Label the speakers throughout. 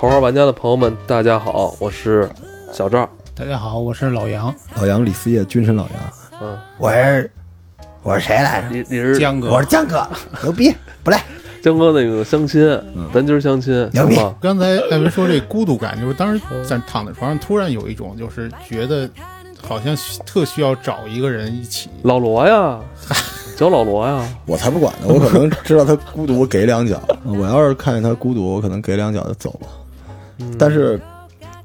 Speaker 1: 头号玩家的朋友们，大家好，我是小赵。
Speaker 2: 大家好，我是老杨。
Speaker 3: 老杨李思业，军神老杨。
Speaker 1: 嗯，
Speaker 3: 我是我是谁来着？
Speaker 1: 你你是
Speaker 2: 江哥，
Speaker 3: 我是江哥，牛逼！不赖，
Speaker 1: 江哥那个相亲，咱今儿相亲，
Speaker 3: 牛逼？
Speaker 2: 刚才艾文说这孤独感，就是当时在躺在床上，突然有一种就是觉得好像特需要找一个人一起。
Speaker 1: 老罗呀，找老罗呀，
Speaker 3: 我才不管呢！我可能知道他孤独，我给两脚。我要是看见他孤独，我可能给两脚就走了。
Speaker 1: 嗯。
Speaker 3: 但是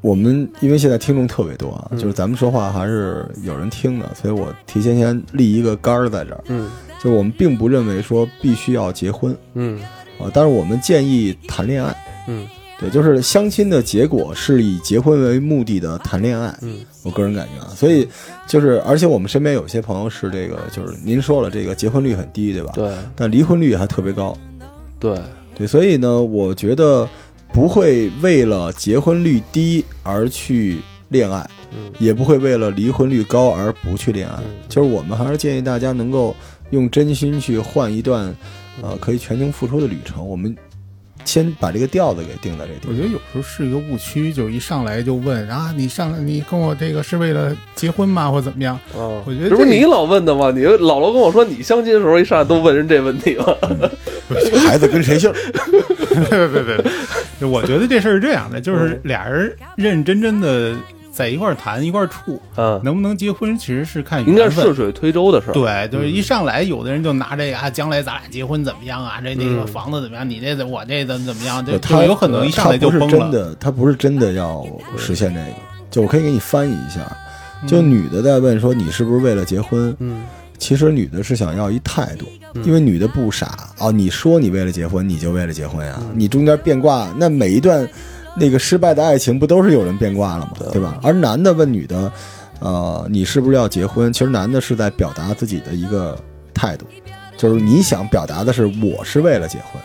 Speaker 3: 我们因为现在听众特别多啊，
Speaker 1: 嗯。
Speaker 3: 就是咱们说话还是有人听的，所以我提前先立一个杆儿在这儿，
Speaker 1: 嗯。
Speaker 3: 就我们并不认为说必须要结婚。
Speaker 1: 嗯。
Speaker 3: 啊，但是我们建议谈恋爱。
Speaker 1: 嗯。
Speaker 3: 对，就是相亲的结果是以结婚为目的的谈恋爱。
Speaker 1: 嗯。
Speaker 3: 我个人感觉啊，所以就是，而且我们身边有些朋友是这个，就是您说了，这个结婚率很低，对吧？。
Speaker 1: 对。
Speaker 3: 但离婚率还特别高，
Speaker 1: 对，
Speaker 3: 对，所以呢，我觉得不会为了结婚率低而去恋爱，
Speaker 1: 嗯
Speaker 3: 也不会为了离婚率高而不去恋爱。
Speaker 1: 嗯
Speaker 3: 就是我们还是建议大家能够用真心去换一段，呃，可以全情付出的旅程。我们先把这个调子给定在这地方。
Speaker 2: 我觉得有时候是一个误区，就是一上来就问啊，你上来你跟我这个是为了结婚吗，或怎么样？
Speaker 1: 啊，
Speaker 2: 我觉得这
Speaker 1: 这不是你老问的吗？你老罗跟我说你相亲的时候一上来都问人这问题吗？
Speaker 3: 孩子跟谁姓？
Speaker 2: 别别别别！我觉得这事儿是这样的，就是俩人认认真真的在一块儿谈一块儿处，
Speaker 1: 嗯，
Speaker 2: 能不能结婚其实是看
Speaker 1: 应该
Speaker 2: 缘分
Speaker 1: 是顺。水推舟的事儿。
Speaker 2: 对，就是一上来，有的人就拿这个啊，将来咱俩结婚怎么样啊？这那个
Speaker 1: 嗯
Speaker 2: 房子怎么样？你这我这怎么怎么样？就就
Speaker 3: 他
Speaker 2: 有可能一上来就
Speaker 3: 他不
Speaker 2: 崩了。
Speaker 3: 是真的，他不是真的要实现这个。就我可以给你翻译一下，
Speaker 2: 嗯
Speaker 3: 就女的在问说你是不是为了结婚？
Speaker 1: 嗯
Speaker 3: 其实女的是想要一态度，
Speaker 1: 嗯
Speaker 3: 因为女的不傻哦。你说你为了结婚，你就为了结婚呀？
Speaker 1: 嗯
Speaker 3: 你中间变卦，那每一段那个失败的爱情不都是有人变卦了吗？
Speaker 1: 对
Speaker 3: 对吧？而男的问女的，呃，你是不是要结婚？其实男的是在表达自己的一个态度，就是你想表达的是我是为了结婚。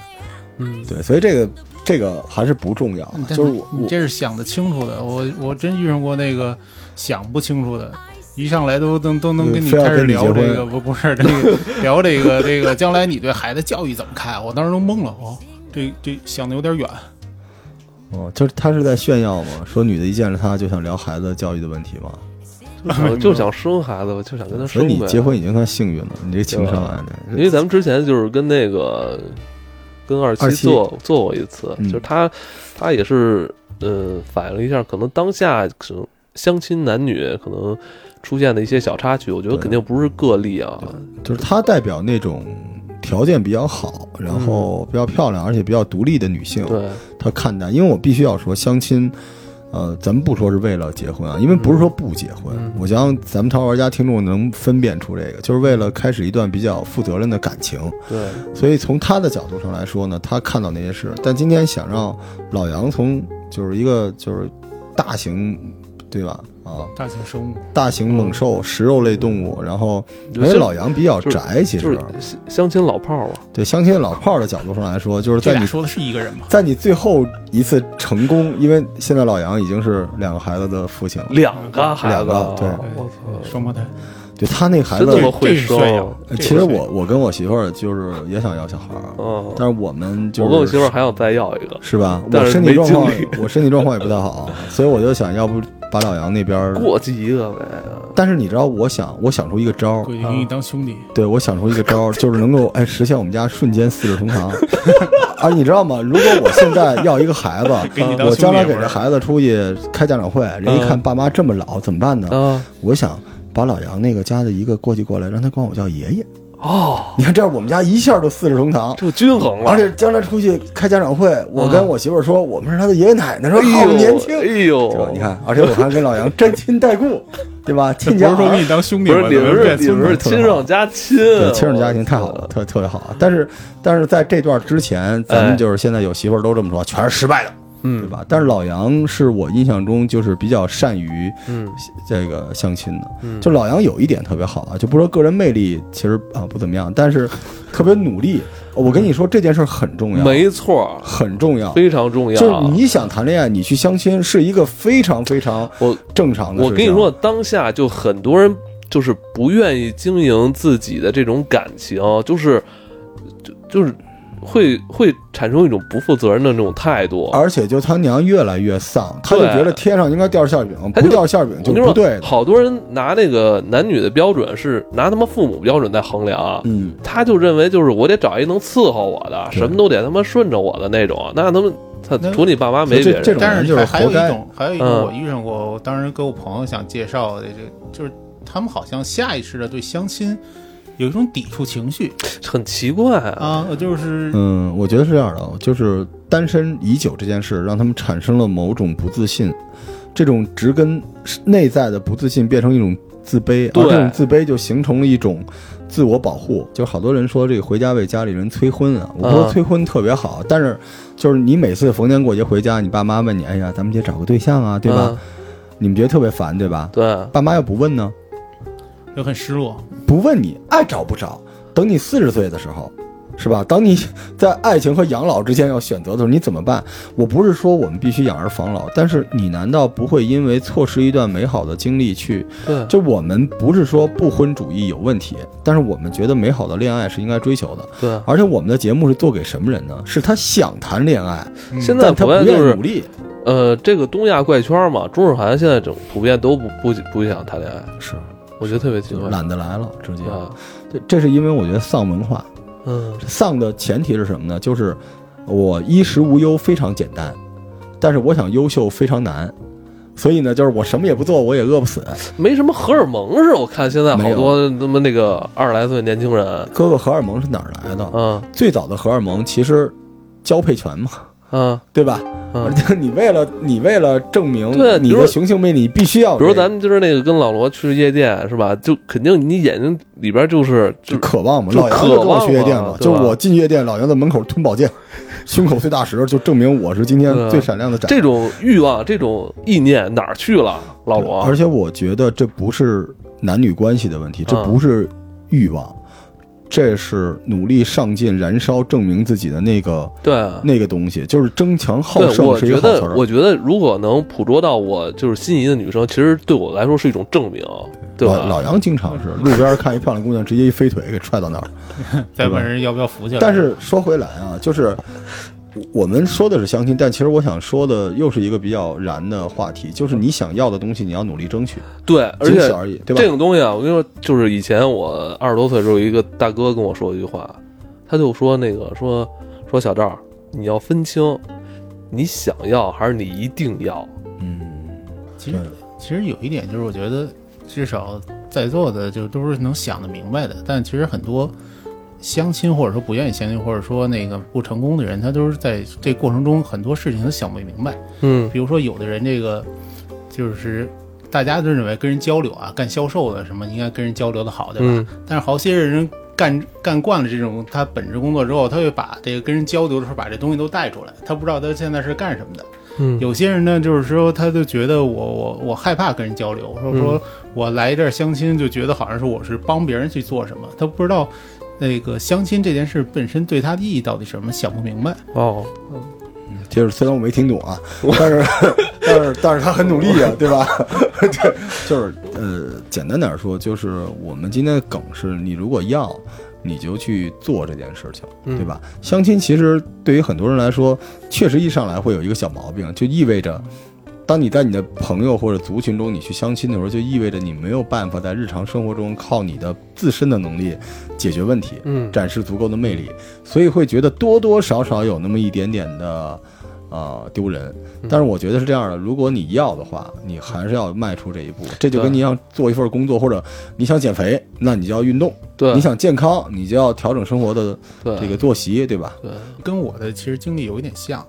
Speaker 1: 嗯，
Speaker 3: 对，所以这个这个还是不重要的，就是我
Speaker 2: 你
Speaker 3: 我
Speaker 2: 这是想得清楚的，我我真遇上过那个想不清楚的，一上来都都都能跟你开始聊这个不 不是这个聊这个这个将来你对孩子教育怎么看？我当时都懵了，哦，这这想的有点远。
Speaker 3: 哦，就是他是在炫耀嘛，说女的一见着他就想聊孩子教育的问题嘛，
Speaker 1: 就想就想生孩子，就想跟他
Speaker 3: 所以你。结婚已经算幸运了，你这情商啊，
Speaker 1: 因为咱们之前就是跟那个跟二
Speaker 3: 二七
Speaker 1: 七做做过一次，
Speaker 3: 嗯
Speaker 1: 就是他他也是呃反映了一下，可能当下可能相亲男女可能出现的一些小插曲，我觉得肯定不是个例啊。
Speaker 3: 就是他代表那种条件比较好，然后比较漂亮，而且比较独立的女性，
Speaker 1: 对，
Speaker 3: 他看待，因为我必须要说相亲。呃，咱们不说是为了结婚啊，因为不是说不结婚。
Speaker 1: 嗯
Speaker 3: 我相信咱们淘宝玩家听众能分辨出这个，就是为了开始一段比较负责任的感情。
Speaker 1: 对，
Speaker 3: 所以从他的角度上来说呢，他看到那些事，但今天想让老杨从就是一个就是大型，对吧？啊，
Speaker 2: 大型生物，
Speaker 3: 大型猛兽、食肉类动物，然后因为老杨比较宅，其
Speaker 1: 就是
Speaker 3: 实
Speaker 1: 相相亲老炮儿啊。
Speaker 3: 对相亲老炮儿的角度上来说，就是在你
Speaker 2: 说的是一个人吗？
Speaker 3: 在你最后一次成功，因为现在老杨已经是两个孩子的父亲了，
Speaker 1: 两个孩子，
Speaker 3: 两个对
Speaker 1: 我操，
Speaker 2: 双胞胎，
Speaker 3: 对他那孩子
Speaker 1: 真这，么会
Speaker 2: 这是
Speaker 1: 生
Speaker 2: 炫耀。
Speaker 3: 呃其实我我跟我媳妇儿就是也想要小孩儿，
Speaker 1: 嗯，
Speaker 3: 但是我们就是
Speaker 1: 我跟我媳妇儿还想再要一个。
Speaker 3: 是吧？
Speaker 1: 但是
Speaker 3: 我身体状况，我身体状况也不太好，所以我就想要不把老杨那边。
Speaker 1: 过继一个呗，
Speaker 3: 但是你知道，我想我想出一个招
Speaker 2: 给你当兄弟，
Speaker 3: 对我想出一个招儿，就是能够哎实现我们家瞬间四世同堂。啊你知道吗？如果我现在要一个孩子
Speaker 2: 给你，当
Speaker 3: 我将来给这孩子出去开家长会，人一看爸妈这么老，怎么办呢？
Speaker 1: 啊，
Speaker 3: 我想把老杨那个家的一个过继过来，让他管我叫爷爷。
Speaker 1: 哦，
Speaker 3: 你看这样，我们家一下就四世同堂。
Speaker 1: 就均衡了，
Speaker 3: 而且将来出去开家长会，我跟我媳妇儿说，我们是他的爷爷奶奶，说
Speaker 1: 哎呦
Speaker 3: 好年轻，
Speaker 1: 哎
Speaker 3: 对吧
Speaker 1: 呦，？
Speaker 3: 你看，而且我还跟老杨沾亲带故，对吧？亲家儿
Speaker 2: 不是说给你当兄弟？
Speaker 1: 不是你们是你们是亲上加亲，
Speaker 3: 对，亲上加亲太好了，特特别好。但是但是在这段之前，咱
Speaker 1: 哎。
Speaker 3: 们就是现在有媳妇儿都这么说，全是失败的，对
Speaker 1: 嗯
Speaker 3: 吧？但是老杨是我印象中就是比较善于
Speaker 1: 嗯
Speaker 3: 这个相亲的，
Speaker 1: 嗯，
Speaker 3: 就老杨有一点特别好啊，就不说个人魅力其实啊不怎么样，但是特别努力。我跟你说这件事很重要，
Speaker 1: 没错，
Speaker 3: 很重要。
Speaker 1: 非常重要。
Speaker 3: 就是你想谈恋爱，你去相亲是一个非常非常
Speaker 1: 我
Speaker 3: 正常的事情。
Speaker 1: 我跟你说，当下就很多人就是不愿意经营自己的这种感情，就是就就是会会产生一种不负责任的那种态度。
Speaker 3: 而且就他娘越来越丧，他就觉得天上应该掉馅饼，
Speaker 1: 他就
Speaker 3: 不掉馅饼就不对。
Speaker 1: 好多人拿那个男女的标准是拿他妈父母标准在衡量，
Speaker 3: 嗯，
Speaker 1: 他就认为就是我得找一能伺候我的，什么都得他妈顺着我的那种，那他妈他除你爸妈没别人。
Speaker 3: 这这种
Speaker 2: 但
Speaker 3: 人就是
Speaker 2: 是还还有一种，还有一种
Speaker 1: 嗯
Speaker 2: 我遇上过，我当时给我朋友想介绍的，这就是他们好像下意识的对相亲有一种抵触情绪
Speaker 1: 很奇怪啊，
Speaker 2: 啊，就是
Speaker 3: 嗯，我觉得是这样的，就是单身已久这件事让他们产生了某种不自信，这种植根内在的不自信变成一种自卑，而
Speaker 1: 对
Speaker 3: 这种自卑就形成了一种自我保护。就好多人说这个回家为家里人催婚啊，我不说
Speaker 1: 嗯
Speaker 3: 催婚特别好，但是就是你每次逢年过节回家，你爸妈问你，哎呀，咱们得找个对象啊，对吧？
Speaker 1: 嗯
Speaker 3: 你们觉得特别烦，对吧？
Speaker 1: 对，
Speaker 3: 爸妈要不问呢？
Speaker 2: 就很失落。
Speaker 3: 不问你爱找不找，等你四十岁的时候，是吧？当你在爱情和养老之间要选择的时候，你怎么办？我不是说我们必须养儿防老，但是你难道不会因为错失一段美好的经历去？
Speaker 1: 对，
Speaker 3: 就我们不是说不婚主义有问题，但是我们觉得美好的恋爱是应该追求的。
Speaker 1: 对。
Speaker 3: 而且我们的节目是做给什么人呢？是他想谈恋爱，
Speaker 2: 嗯
Speaker 1: 现在
Speaker 3: 他不愿意努力。
Speaker 1: 呃，这个东亚怪圈嘛，中日韩现在整普遍都不不不想谈恋爱，
Speaker 3: 是，
Speaker 1: 我觉得特别奇
Speaker 3: 就
Speaker 1: 怪。
Speaker 3: 懒得来了，直接。
Speaker 1: 啊，
Speaker 3: 这这是因为我觉得丧文化。
Speaker 1: 嗯，
Speaker 3: 丧的前提是什么呢？就是我衣食无忧非常简单，但是我想优秀非常难。所以呢，就是我什么也不做，我也饿不死。
Speaker 1: 没什么荷尔蒙是，我看现在好多他妈那个二十来岁年轻人，
Speaker 3: 哥哥，荷尔蒙是哪儿来的？
Speaker 1: 嗯
Speaker 3: 最早的荷尔蒙其实交配权嘛，
Speaker 1: 嗯
Speaker 3: 对吧？
Speaker 1: 嗯
Speaker 3: 而，且 你为了你为了证明你的
Speaker 1: 对比如
Speaker 3: 雄性魅力，你必须要
Speaker 1: 比如咱们今儿那个跟老罗去夜店是吧？就肯定你眼睛里边就是就
Speaker 3: 就渴望嘛。
Speaker 1: 就
Speaker 3: 老杨就跟我去夜店嘛，就我进夜店，老杨在门口吞宝剑，胸口碎大石，就证明我是今天最闪亮的展。
Speaker 1: 这种欲望、这种意念哪儿去了，老罗？
Speaker 3: 而且我觉得这不是男女关系的问题，这
Speaker 1: 嗯
Speaker 3: 不是欲望，这是努力上进、燃烧、证明自己的那个
Speaker 1: 对啊。
Speaker 3: 那个东西，就是争强好
Speaker 1: 对，
Speaker 3: 胜是一
Speaker 1: 我觉得，
Speaker 3: 个好词儿。
Speaker 1: 我觉得如果能捕捉到我就是心仪的女生，其实对我来说是一种证明，对吧？
Speaker 3: 老老杨经常是路边看一漂亮姑娘，直接一飞腿给踹到那儿。
Speaker 2: 再问人要不要扶起来。
Speaker 3: 但是说回来啊，就是我们说的是相亲，但其实我想说的又是一个比较燃的话题，就是你想要的东西，你要努力争取，
Speaker 1: 对，而且
Speaker 3: 仅此而已，对吧
Speaker 1: 这？种东西啊，我跟你说，就是以前我二十多岁的时候，有一个大哥跟我说一句话，他就说那个说说小赵，你要分清你想要还是你一定要。
Speaker 3: 嗯，
Speaker 2: 其实其实有一点就是，我觉得至少在座的就都是能想得明白的，但其实很多相亲或者说不愿意相亲，或者说那个不成功的人，他都是在这过程中很多事情他想不明白。
Speaker 1: 嗯
Speaker 2: 比如说有的人这个就是大家都认为跟人交流啊，干销售的什么应该跟人交流的好，对吧？
Speaker 1: 嗯
Speaker 2: 但是好些人干干惯了这种他本职工作之后，他会把这个跟人交流的时候把这东西都带出来，他不知道他现在是干什么的。
Speaker 1: 嗯，
Speaker 2: 有些人呢，就是说，他就觉得我我我害怕跟人交流，说
Speaker 1: 嗯
Speaker 2: 说我来这儿相亲，就觉得好像是我是帮别人去做什么，他不知道那个相亲这件事本身对他的意义到底是什么，想不明白。
Speaker 1: 哦，嗯
Speaker 3: 就是虽然我没听懂啊，但是 但是但是他很努力啊，对吧？对，就是呃，简单点说，就是我们今天的梗是你如果要，你就去做这件事情，
Speaker 1: 嗯
Speaker 3: 对吧？相亲其实对于很多人来说，确实一上来会有一个小毛病，就意味着。当你在你的朋友或者族群中你去相亲的时候，就意味着你没有办法在日常生活中靠你的自身的能力解决问题。
Speaker 1: 嗯
Speaker 3: 展示足够的魅力，所以会觉得多多少少有那么一点点的呃丢人。但是我觉得是这样的，如果你要的话，你还是要迈出这一步。这就跟你要做一份工作，或者你想减肥，那你就要运动；
Speaker 1: 对，
Speaker 3: 你想健康，你就要调整生活的这个作息，对吧？
Speaker 1: 对，
Speaker 2: 跟我的其实经历有一点像。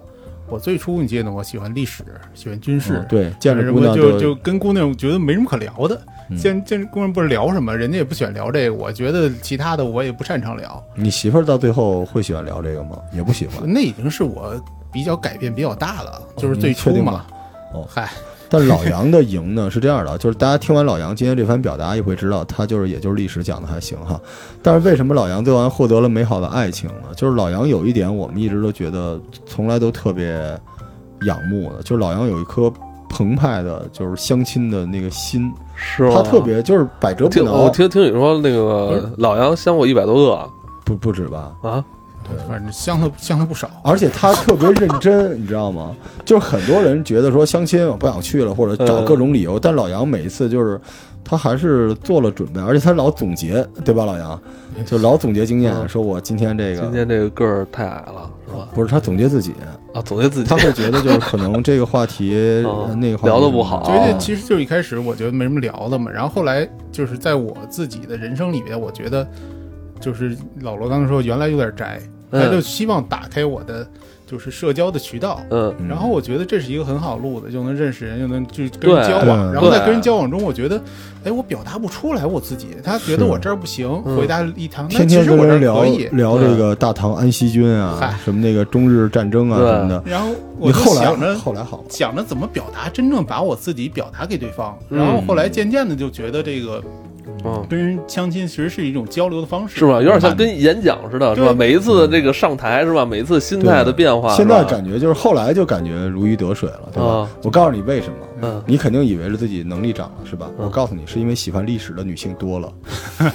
Speaker 2: 我最初你记得我喜欢历史，喜欢军事，
Speaker 3: 嗯对，见着
Speaker 2: 什
Speaker 3: 姑娘
Speaker 2: 么就就跟姑娘觉得没什么可聊的。
Speaker 3: 嗯
Speaker 2: 见见姑娘不知道聊什么，人家也不喜欢聊这个，我觉得其他的我也不擅长聊。
Speaker 3: 你媳妇儿到最后会喜欢聊这个吗？也不喜欢。
Speaker 2: 那已经是我比较改变比较大了，就是最初嘛。
Speaker 3: 哦
Speaker 2: 嗨，
Speaker 3: 但老杨的赢呢是这样的，就是大家听完老杨今天这番表达，也会知道他就是也就是历史讲的还行哈。但是为什么老杨最后获得了美好的爱情呢？就是老杨有一点我们一直都觉得从来都特别仰慕的，就是老杨有一颗澎湃的，就是相亲的那个心，
Speaker 1: 是吗？
Speaker 3: 他特别就是百折不
Speaker 1: 挠我
Speaker 3: 挠，
Speaker 1: 听听你说那个老杨相过一百多个
Speaker 3: 不不止吧？
Speaker 1: 啊，
Speaker 2: 反正相的相的不少。
Speaker 3: 而且他特别认真，你知道吗？就是很多人觉得说相亲我不想去了，或者找各种理由，但老杨每一次就是他还是做了准备，而且他老总结，对吧？老杨就老总结经验，
Speaker 1: 嗯
Speaker 3: 说我今天这个
Speaker 1: 今天这个个儿太矮了，是吧？
Speaker 3: 不是他总结自己，
Speaker 1: 啊，总结自己
Speaker 3: 他会觉得就是可能这个话题 那个话题
Speaker 1: 聊的不好
Speaker 2: 其实就一开始我觉得没什么聊的嘛，然后后来就是在我自己的人生里边，我觉得就是老罗刚才说原来有点宅，
Speaker 1: 嗯
Speaker 2: 他就希望打开我的就是社交的渠道。
Speaker 1: 嗯
Speaker 3: 嗯
Speaker 2: 然后我觉得这是一个很好路的，就能认识人，又能就跟人交往。然后在跟人交往中，我觉得，哎，我表达不出来我自己，他觉得我这儿不行，
Speaker 1: 嗯
Speaker 2: 回答一堂，那
Speaker 3: 天天
Speaker 2: 其实我这儿
Speaker 3: 跟人聊
Speaker 2: 可以。
Speaker 3: 聊这个大唐安息军啊，什么那个中日战争啊什么的。
Speaker 2: 然后我
Speaker 3: 后来
Speaker 2: 想着
Speaker 3: 后来好，
Speaker 2: 想着怎么表达，真正把我自己表达给对方。
Speaker 1: 嗯
Speaker 2: 然后后来渐渐的就觉得这个
Speaker 1: 嗯，
Speaker 2: 跟人相亲其实是一种交流的方式，
Speaker 1: 是吧？有点像跟演讲似的，是吧？每一次这个上台，是吧？每一次心态的变化，
Speaker 3: 现在感觉就是后来就感觉如鱼得水了，对吧
Speaker 1: 啊？
Speaker 3: 我告诉你为什么，
Speaker 1: 嗯
Speaker 3: 你肯定以为是自己能力涨了，是吧？
Speaker 1: 嗯
Speaker 3: 我告诉你，是因为喜欢历史的女性多了。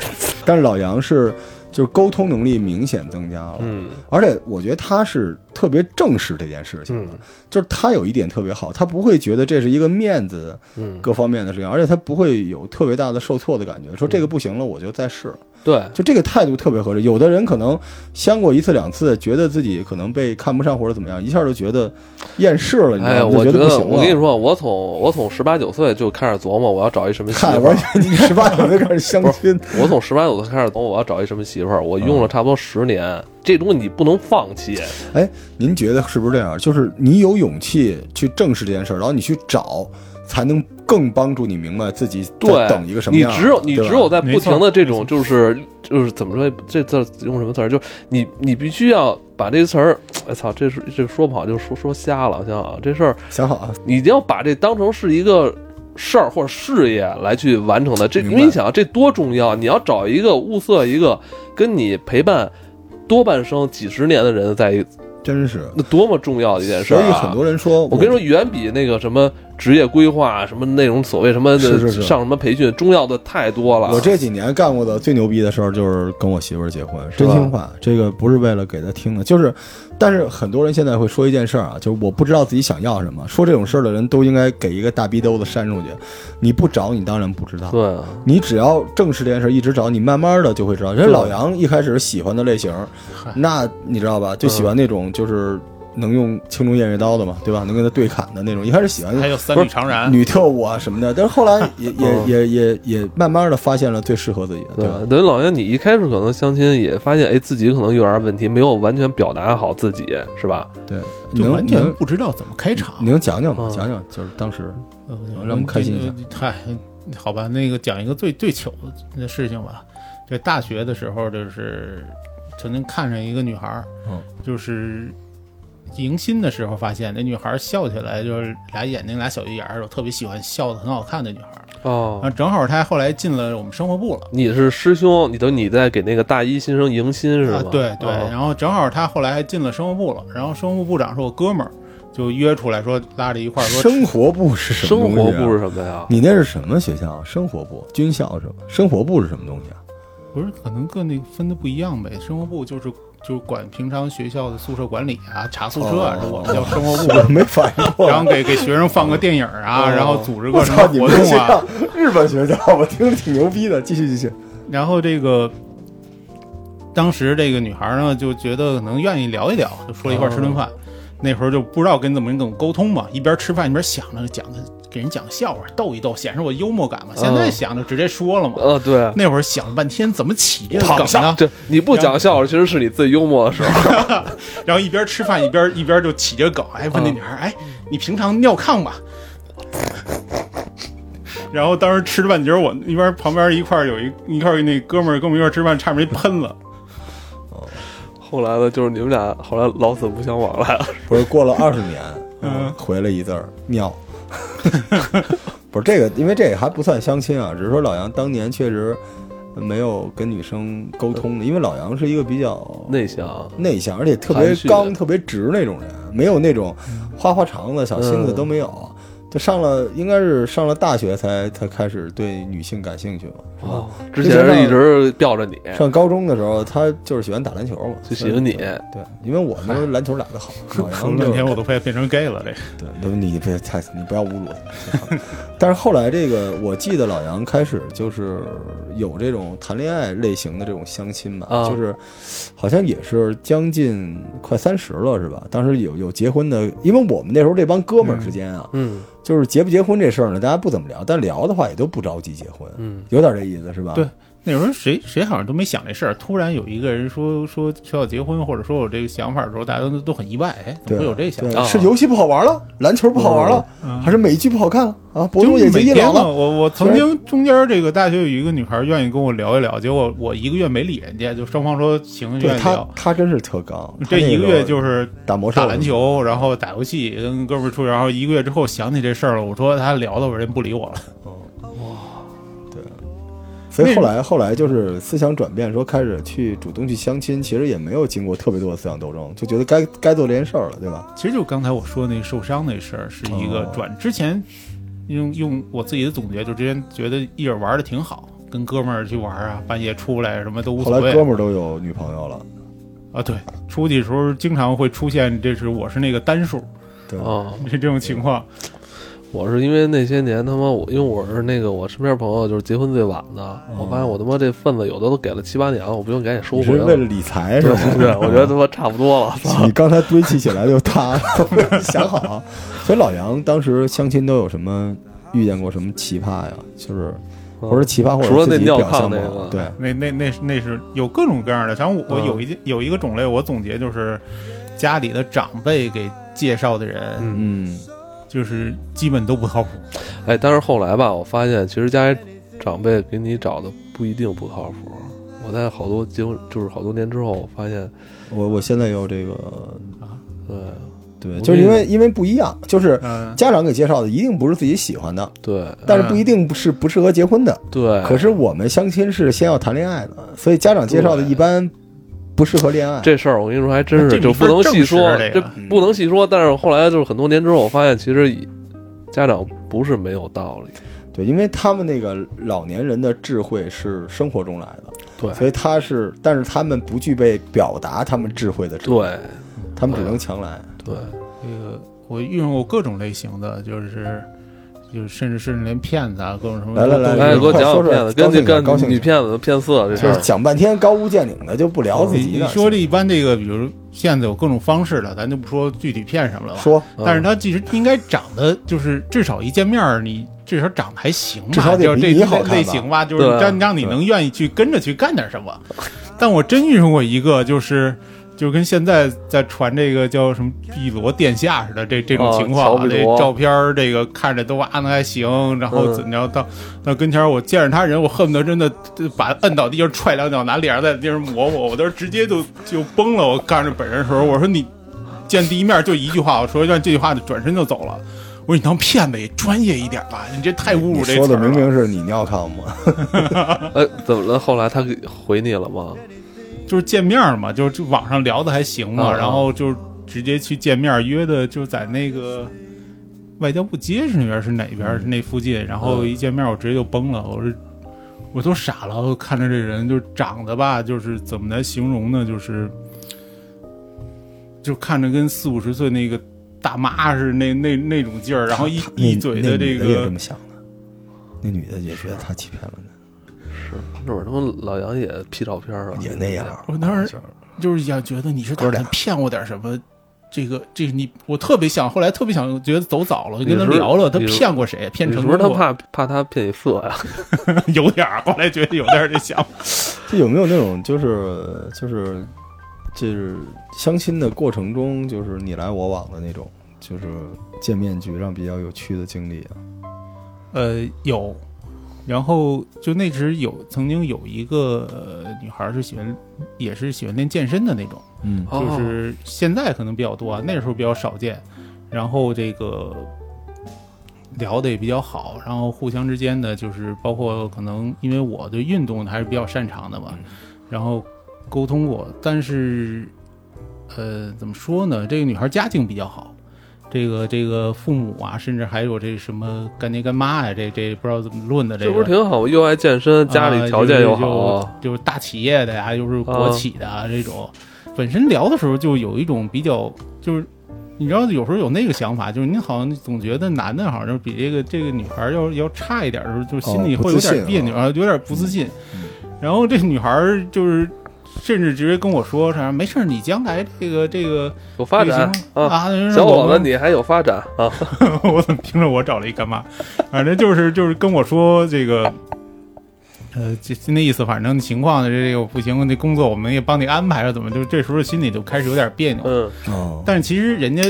Speaker 3: 但是老杨是就是沟通能力明显增加了，
Speaker 1: 嗯。
Speaker 3: 而且我觉得他是特别正视这件事情的，
Speaker 1: 嗯。
Speaker 3: 就是他有一点特别好，他不会觉得这是一个面子
Speaker 1: 嗯，
Speaker 3: 各方面的事情，而且他不会有特别大的受挫的感觉，说这个不行了，我就再试。
Speaker 1: 对，
Speaker 3: 就这个态度特别合适。有的人可能相过一次两次，觉得自己可能被看不上或者怎么样，一下就觉得厌世了，你知
Speaker 1: 哎，
Speaker 3: 道吗？
Speaker 1: 我觉得。我跟你，说，我从我从十八九岁就开始琢磨我要找一什么媳，妇儿。
Speaker 3: 你十八九岁开始相亲，
Speaker 1: 我从十八九岁开始琢磨我要找一什么媳妇儿，我用了差不多十年，这东西你不能放弃。
Speaker 3: 哎，您觉得是不是这样？就是你有勇气去正视这件事儿，然后你去找，才能更帮助你明白自己在
Speaker 1: 对，
Speaker 3: 等一个什么
Speaker 1: 你
Speaker 3: 样你。
Speaker 1: 只有你只有在不停的这种就是就是怎么说这字用什么词儿？就是你你必须要把这词儿，哎操，这是这说不好就说说瞎了，我想想啊，这事儿
Speaker 3: 想好啊，
Speaker 1: 你一定要把这当成是一个事儿或者事业来去完成的。这因为你想这多重要，你要找一个物色一个跟你陪伴多半生几十年的人在一，
Speaker 3: 真是。
Speaker 1: 那多么重要的一件事儿、啊。
Speaker 3: 所以很多人说，
Speaker 1: 我跟你说，远比那个什么职业规划、什么那种所谓什么上什么培训重要的太多了。
Speaker 3: 我这几年干过的最牛逼的事儿就是跟我媳妇儿结婚，真心话，这个不是为了给她听的，就是，但是很多人现在会说一件事儿啊，就是我不知道自己想要什么，说这种事儿的人都应该给一个大逼兜子扇出去，你不找你当然不知道，
Speaker 1: 对啊，
Speaker 3: 你只要正视这件事儿，一直找，你慢慢的就会知道。人老杨一开始喜欢的类型，那你知道吧，就喜欢那种就是能用青龙偃月刀的嘛，对吧？能跟他对砍的那种，一开始喜欢
Speaker 2: 还有三女长髯，
Speaker 3: 女跳舞啊什么的，但是后来也 也
Speaker 1: 嗯
Speaker 3: 也也也慢慢的发现了最适合自己的，
Speaker 1: 对
Speaker 3: 对吧？
Speaker 1: 等于老杨，你一开始可能相亲也发现，哎，自己可能有点问题，没有完全表达好自己，是吧？
Speaker 3: 对，你
Speaker 2: 就完全不知道怎么开场。
Speaker 3: 你能讲讲吗？
Speaker 1: 嗯
Speaker 3: 讲讲就是当时
Speaker 2: 呃
Speaker 3: 让我们开心一下。
Speaker 2: 这嗨，好吧，那个讲一个最最糗的事情吧。这大学的时候，就是曾经看上一个女孩儿，
Speaker 3: 嗯
Speaker 2: 就是迎新的时候发现那女孩笑起来就是俩眼睛俩小鱼眼儿，我特别喜欢笑的很好看的女孩儿。
Speaker 1: 哦
Speaker 2: 然后正好她后来进了我们生活部了。
Speaker 1: 你是师兄，你等你在给那个大一新生迎新是吗？
Speaker 2: 啊，对对，
Speaker 1: 哦
Speaker 2: 然后正好她后来还进了生活部了，然后生活部部长是我哥们儿，就约出来说拉着一块儿说
Speaker 3: 生活部是什么
Speaker 1: 生
Speaker 3: 东西啊？
Speaker 1: 活部是什么呀？
Speaker 3: 你那是什么学校？生活部、军校是吧？生活部是什么东西啊？
Speaker 2: 不是，可能各那分的不一样呗。生活部就是就是管平常学校的宿舍管理啊、查宿舍啊，我们叫生活
Speaker 3: 我
Speaker 2: 部。
Speaker 3: 没反应过。
Speaker 2: 然后给给学生放个电影啊，
Speaker 1: 哦
Speaker 2: 然后组织
Speaker 3: 我
Speaker 2: 个什么活动啊。
Speaker 3: 日本学校，我听着挺牛逼的。继续继续，
Speaker 2: 然后这个当时这个女孩呢就觉得可能愿意聊一聊，就说了一块吃顿饭。那时候就不知道跟怎么跟怎么沟通嘛，一边吃饭一边想着讲的给人讲笑话，逗一逗，显示我幽默感嘛。现在想着直接说了嘛。
Speaker 1: 呃，对，
Speaker 2: 那会儿想了半天怎么起这个。梗呢？
Speaker 1: 对你不讲笑话，其实是你最幽默的时候。
Speaker 2: 然后一边吃饭一边一边就起这个梗，哎，问那女孩，哎，你平常尿炕吧？然后当时吃了半截儿，我一边旁边一块儿有一一块儿那哥们儿跟我们一块儿吃饭，差点没喷了。
Speaker 1: 后来呢，就是你们俩后来老死不相往来了。
Speaker 3: 不是过了二十年，
Speaker 2: 嗯
Speaker 3: 回了一字儿尿。不是这个，因为这个还不算相亲啊，只是说老杨当年确实没有跟女生沟通的，因为老杨是一个比较
Speaker 1: 内向，
Speaker 3: 内向，而且特别刚、特别直那种人，没有那种花花肠子、小心思
Speaker 1: 嗯
Speaker 3: 都没有。就上了应该是上了大学才才开始对女性感兴趣嘛，是吧？
Speaker 1: 哦，之前是一直吊着你，
Speaker 3: 上高中的时候，他就是喜欢打篮球嘛，
Speaker 1: 就喜欢你。
Speaker 3: 对，因为我们篮球打得好，老
Speaker 2: 说
Speaker 3: 杨就
Speaker 2: 了半天我都快变成 gay 了，这
Speaker 3: 对，都你别太你不要侮辱他。但是后来这个，我记得老杨开始就是有这种谈恋爱类型的这种相亲吧，
Speaker 1: 啊
Speaker 3: 就是好像也是将近快三十了，是吧？当时有有结婚的，因为我们那时候这帮哥们儿之间啊，
Speaker 1: 嗯
Speaker 3: 就是结不结婚这事儿呢，大家不怎么聊，但聊的话也都不着急结婚，
Speaker 1: 嗯，
Speaker 3: 有点这意思是吧？
Speaker 2: 对那时候谁谁好像都没想这事儿，突然有一个人说说说要结婚，或者说有这个想法的时候，大家都都很意外，哎，怎，么会有这想法？
Speaker 1: 啊
Speaker 3: 是游戏不好玩了，篮球不好玩了，
Speaker 2: 嗯
Speaker 3: 还是美剧不好看了啊？博
Speaker 2: 就
Speaker 3: 主也结
Speaker 2: 每天呢，
Speaker 3: 伊朗了，
Speaker 2: 我我曾经中间这个大学有一个女孩愿意跟我聊一聊，结果我一个月没理人家，就双方说行愿意聊，
Speaker 3: 他真是特刚，
Speaker 2: 这一个月就是
Speaker 3: 打魔兽
Speaker 2: 打篮球，然后打游戏，跟哥们儿出去，然后一个月之后想起这事儿了，我说他聊的，我人不理我了。
Speaker 3: 所以后来后来就是思想转变，说开始去主动去相亲，其实也没有经过特别多的思想斗争，就觉得该该做这件事儿了，对吧？
Speaker 2: 其实就刚才我说那受伤那事儿，是一个
Speaker 3: 哦
Speaker 2: 转之前用用我自己的总结，就之前觉得一人玩的挺好，跟哥们儿去玩啊，半夜出来什么都无所谓
Speaker 3: 后来哥们儿都有女朋友了，
Speaker 2: 啊。对，出去的时候经常会出现，这是我是那个单数，
Speaker 3: 对，
Speaker 1: 哦，
Speaker 2: 是这种情况。
Speaker 1: 我是因为那些年他妈我，因为我是那个我身边朋友就是结婚最晚的，我发现我他妈这份子有的都给了七八年了，我不用赶紧收
Speaker 3: 你
Speaker 1: 回来。
Speaker 3: 是为了理财是
Speaker 1: 对
Speaker 3: 吧？
Speaker 1: 对，我觉得他妈差不多了。
Speaker 3: 你刚才堆砌起来就塌了，想好啊。所以老杨当时相亲都有什么遇见过什么奇葩呀？就是或者奇葩，或者
Speaker 1: 除了那
Speaker 3: 自己
Speaker 1: 尿炕
Speaker 3: 表现
Speaker 1: 个
Speaker 3: 对，
Speaker 2: 那那那是那是有各种各样的，像我有一有一个种类，我总结就是家里的长辈给介绍的人，
Speaker 1: 嗯，
Speaker 3: 嗯，
Speaker 2: 就是基本都不靠谱。
Speaker 1: 哎，但是后来吧，我发现其实家里长辈给你找的不一定不靠谱。我在好多结婚，就是好多年之后，我发现，
Speaker 3: 我我现在有这个，
Speaker 1: 对
Speaker 3: 对，就是因为因为不一样，就是
Speaker 2: 嗯，
Speaker 3: 家长给介绍的一定不是自己喜欢的，
Speaker 1: 对
Speaker 3: 但是不一定不是不适合结婚的。
Speaker 1: 对，
Speaker 3: 可是我们相亲是先要谈恋爱的，所以家长介绍的一般不适合恋爱。
Speaker 1: 这事儿我跟你说还真
Speaker 2: 这
Speaker 1: 是就不能细说
Speaker 2: 这，
Speaker 1: 不能细说。但是后来就是很多年之后，我发现其实家长不是没有道理。
Speaker 3: 对，因为他们那个老年人的智慧是生活中来的，
Speaker 1: 对
Speaker 3: 所以他是，但是他们不具备表达他们智慧的智慧，
Speaker 1: 对
Speaker 3: 他们只能强来。
Speaker 1: 对，
Speaker 2: 这个我遇上过各种类型的，就是就是甚至是连骗子啊，各种什么
Speaker 3: 来来来
Speaker 1: 哎，给我
Speaker 3: 快说说
Speaker 1: 讲讲骗子，跟
Speaker 3: 高兴
Speaker 1: 那
Speaker 3: 高兴
Speaker 1: 跟女骗子骗色这事儿
Speaker 3: 就是，讲半天高屋建瓴的，就不聊自
Speaker 2: 你
Speaker 3: 己。
Speaker 2: 你说这一般这个，比如骗子有各种方式的，咱就不说具体骗什么了吧。
Speaker 3: 说，
Speaker 1: 嗯
Speaker 2: 但是他其实应该长得就是至少一见面儿，你至少长得还行吧，
Speaker 3: 至少
Speaker 2: 就这类
Speaker 3: 你好看吧
Speaker 2: 类型吧，就是让让你能愿意去跟着去干点什么。但我真遇上过一个，就是就跟现在在传这个叫什么碧罗殿下似的这这种
Speaker 1: 哦
Speaker 2: 情况啊，这照片这个看着都啊那还行，然后
Speaker 1: 嗯。
Speaker 2: 怎么着到到跟前儿我见着他人，我恨不得真的把他摁倒地上踹两脚，拿脸上在地上抹我，我当时直接就就崩了。我看着本人的时候，我说你见第一面就一句话，我说让这句话就转身就走了。我说你当骗子也专业一点吧，你这太侮辱这词儿。
Speaker 3: 说的明明是你尿炕吗？
Speaker 1: 哎，怎么了？后来他给回你了吗？
Speaker 2: 就是见面嘛，就是就网上聊的还行嘛，
Speaker 1: 啊
Speaker 2: 然后就直接去见面约的，就在那个外交部街是那边是哪边那附近，然后一见面我直接就崩了，我说我都傻了，我看着这人就长得吧，就是怎么来形容呢？就是就看着跟四五十岁那个大妈是那那那种劲儿，然后一一嘴的这
Speaker 3: 那那女的也这
Speaker 2: 个
Speaker 3: 么想的，那女的也觉得他欺骗了呢，
Speaker 1: 是那会儿他们老杨也 P 照片啊，
Speaker 3: 也那样。
Speaker 2: 我当时
Speaker 3: 就是
Speaker 2: 就是想觉得你是打算骗我点什么。这个，这个你，我特别想，后来特别想，觉得走早了，就跟他
Speaker 1: 聊
Speaker 2: 聊了，他骗过谁？骗
Speaker 1: 你
Speaker 2: 成功过
Speaker 1: 是不是他怕怕他骗你色呀？
Speaker 2: 有点儿，后来觉得有点儿这想法。
Speaker 3: 这有没有那种就是就是就是相亲的过程中，就是你来我往的那种，就是见面局上比较有趣的经历啊？
Speaker 2: 呃，有，然后就那时有曾经有一个、呃、女孩是喜欢，也是喜欢练健身的那种，
Speaker 3: 嗯
Speaker 1: 哦
Speaker 2: 就是现在可能比较多啊，那时候比较少见。然后这个聊的也比较好，然后互相之间的就是包括可能因为我对运动还是比较擅长的嘛，然后沟通过，但是呃怎么说呢？这个女孩家境比较好，这个这个父母啊，甚至还有这什么干爹干妈呀，这这不知道怎么论的这
Speaker 1: 这。不是挺好？又爱健身，家里条件又
Speaker 2: 啊
Speaker 1: 好，
Speaker 2: 就就是大企业的呀，又是国企的啊，这种，本身聊的时候就有一种比较，就是你知道，有时候有那个想法，就是你好像总觉得男的好像比这个这个女孩要要差一点的时候，就心里会有点别扭啊，有点不自信
Speaker 3: 嗯。
Speaker 2: 然后这女孩就是。甚至直接跟我说啥，没事儿，你将来这个这个
Speaker 1: 有发展啊！小伙子，你还有发展啊！
Speaker 2: 我怎么听着我找了一干妈？反正就是就是跟我说这个，呃，这那意思，反正情况这个不行，那工作我们也帮你安排了，怎么就这时候心里就开始有点别扭。
Speaker 1: 嗯
Speaker 3: 哦，
Speaker 2: 但是其实人家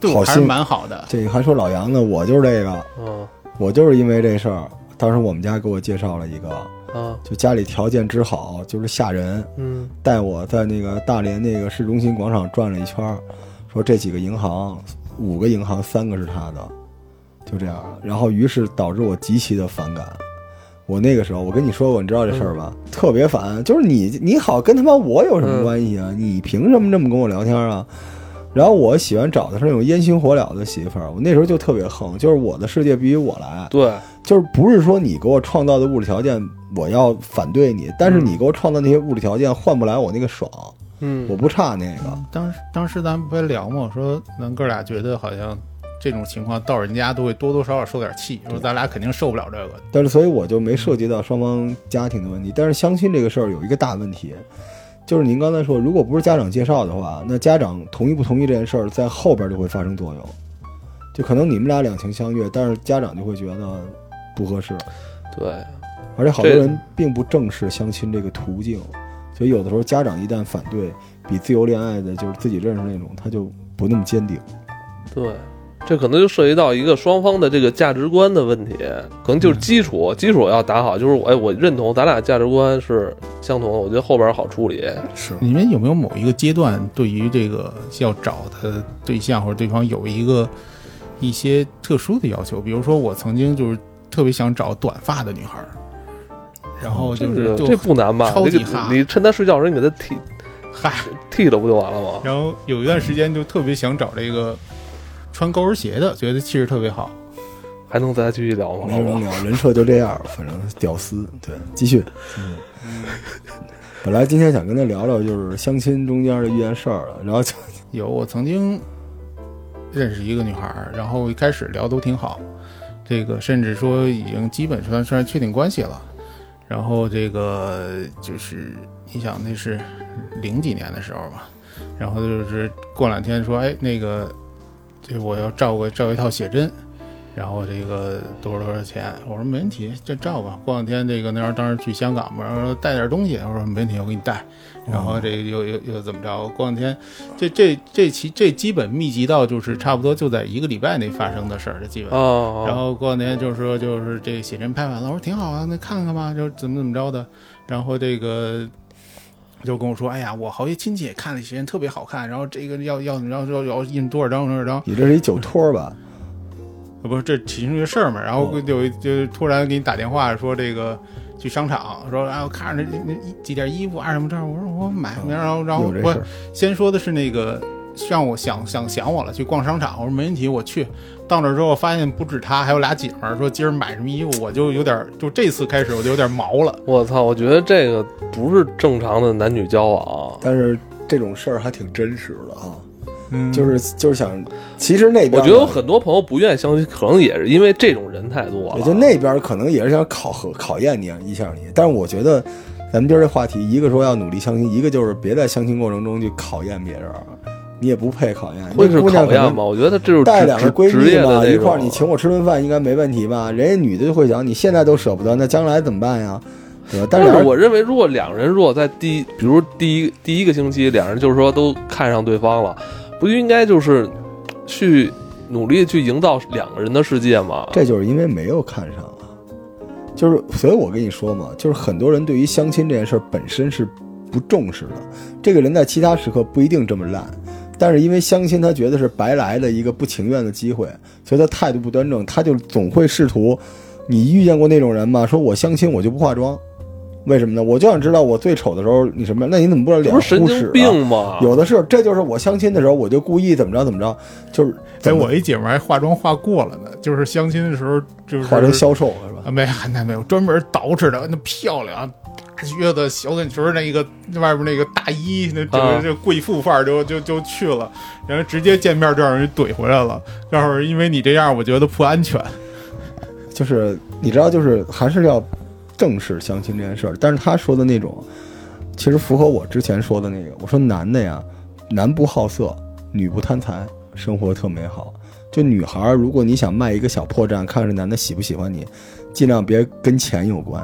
Speaker 2: 对我还是蛮好的，
Speaker 3: 这个还说老杨呢，我就是这个，
Speaker 1: 嗯
Speaker 3: 我就是因为这事儿，当时我们家给我介绍了一个，
Speaker 1: 啊
Speaker 3: 就家里条件之好，就是吓人，
Speaker 1: 嗯
Speaker 3: 带我在那个大连那个市中心广场转了一圈儿，说这几个银行，五个银行三个是他的，就这样。然后于是导致我极其的反感。我那个时候，我跟你说过，你知道这事儿吧？特别烦，就是你你好跟他妈我有什么关系啊？你凭什么这么跟我聊天啊？然后我喜欢找的是那种烟熏火燎的媳妇儿，我那时候就特别横，就是我的世界必须我来，
Speaker 1: 对，
Speaker 3: 就是不是说你给我创造的物质条件我要反对你，但是你给我创造那些物质条件换不来我那个爽，
Speaker 1: 嗯
Speaker 3: 我不差那个。
Speaker 2: 当时当时咱们不还聊吗？说咱哥俩觉得好像这种情况到人家都会多多少少受点气，说咱俩肯定受不了这个。
Speaker 3: 但是所以我就没涉及到双方家庭的问题。但是相亲这个事儿有一个大问题，就是您刚才说，如果不是家长介绍的话，那家长同意不同意这件事儿，在后边就会发生作用。就可能你们俩两情相悦，但是家长就会觉得不合适，
Speaker 1: 对，
Speaker 3: 而且好多人并不正视相亲这个途径，所以有的时候家长一旦反对，比自由恋爱的就是自己认识那种，他就不那么坚定。
Speaker 1: 对，这可能就涉及到一个双方的这个价值观的问题，可能就是基础，基础要打好，就是我哎，我认同咱俩价值观是相同的，我觉得后边好处理。
Speaker 3: 是
Speaker 2: 你们有没有某一个阶段对于这个要找的对象或者对方有一个一些特殊的要求？比如说，我曾经就是特别想找短发的女孩儿，然后就是就
Speaker 1: 这不难吧？
Speaker 2: 超级
Speaker 1: 你趁他睡觉的时候，你给他剃
Speaker 2: 嗨，
Speaker 1: 剃了不就完了吗？
Speaker 2: 然后有一段时间就特别想找这个穿高跟鞋的，觉得气质特别好。
Speaker 1: 还能再继续聊吗？老王
Speaker 3: 没聊，人设就这样，反正屌丝。对，继续。嗯，本来今天想跟他聊聊就是相亲中间的一件事儿了，然后就
Speaker 2: 有，我曾经认识一个女孩儿，然后一开始聊都挺好，这个甚至说已经基本上算确定关系了。然后这个就是你想那是零几年的时候吧，然后就是过两天说，哎，那个这我要照个照一套写真，然后这个多少多少钱？我说没问题，这照吧。过两天这个那时候当时去香港嘛，然后说带点东西，我说没问题，我给你带。然后这个又又又怎么着？过两天，这这这其这基本密集到就是差不多就在一个礼拜内发生的事儿，这基本。
Speaker 1: 哦，
Speaker 2: 然后过两天就是说就是这个写真拍完了，我说挺好啊，那看看吧，就怎么怎么着的。然后这个就跟我说，哎呀，我好些亲戚也看了些，特别好看，然后这个要要怎么着，要要印多少张多少张。
Speaker 3: 你这是一酒托吧？
Speaker 2: 啊不是这其中一个事儿嘛，然后
Speaker 3: 哦
Speaker 2: 就就突然给你打电话说这个去商场，说啊我看着那那一几件衣服啊什么这儿，我说我买，然后然后我先说的是那个让我想想想我了，去逛商场，我说没问题，我去。到那儿之后发现不止他，还有俩姐们儿说今儿买什么衣服，我就有点就这次开始我就有点毛了。
Speaker 1: 我操，我觉得这个不是正常的男女交往。
Speaker 3: 但是这种事儿还挺真实的啊，
Speaker 2: 嗯
Speaker 3: 就是就是想，其实那边
Speaker 1: 我觉得有很多朋友不愿意相亲，可能也是因为这种人太多了。
Speaker 3: 也就那边可能也是想考核考验你一下你，但是我觉得咱们今儿这话题，一个说要努力相亲，一个就是别在相亲过程中去考验别人，你也不配考验。
Speaker 1: 会是考验吗？我觉得这就是
Speaker 3: 带两个闺蜜嘛，一块儿你请我吃顿饭应该没问题吧？人家女的就会想，你现在都舍不得，那将来怎么办呀？对吧？但
Speaker 1: 但
Speaker 3: 是
Speaker 1: 是我认为，如果两人如果在第一，比如第一第一个星期，两人就是说都看上对方了，不就应该就是去努力去营造两个人的世界吗？
Speaker 3: 这就是因为没有看上啊，就是所以我跟你说嘛，就是很多人对于相亲这件事儿本身是不重视的，这个人在其他时刻不一定这么烂。但是因为相亲，他觉得是白来的一个不情愿的机会，所以他态度不端正，他就总会试图。你遇见过那种人吗？说我相亲我就不化妆，为什么呢？我就想知道我最丑的时候你什么样？那你怎么不知道脸
Speaker 1: 这不是神经病吗？
Speaker 3: 有的是，这就是我相亲的时候，我就故意怎么着怎么着，就是
Speaker 2: 哎，我一姐们儿还化妆化过了呢，就是相亲的时候就是
Speaker 3: 化成销售是吧？
Speaker 2: 啊，没那没有，专门捯饬的那漂亮，大靴子、小短裙儿，那个外边那个大衣，那整
Speaker 1: 啊
Speaker 2: 个这贵妇范儿就就就去了，然后直接见面就让人怼回来了。要是因为你这样，我觉得不安全。
Speaker 3: 就是你知道，就是还是要正视相亲这件事儿。但是他说的那种，其实符合我之前说的那个。我说男的呀，男不好色，女不贪财，生活特美好。就女孩儿，如果你想卖一个小破绽，看这男的喜不喜欢你，尽量别跟钱有关。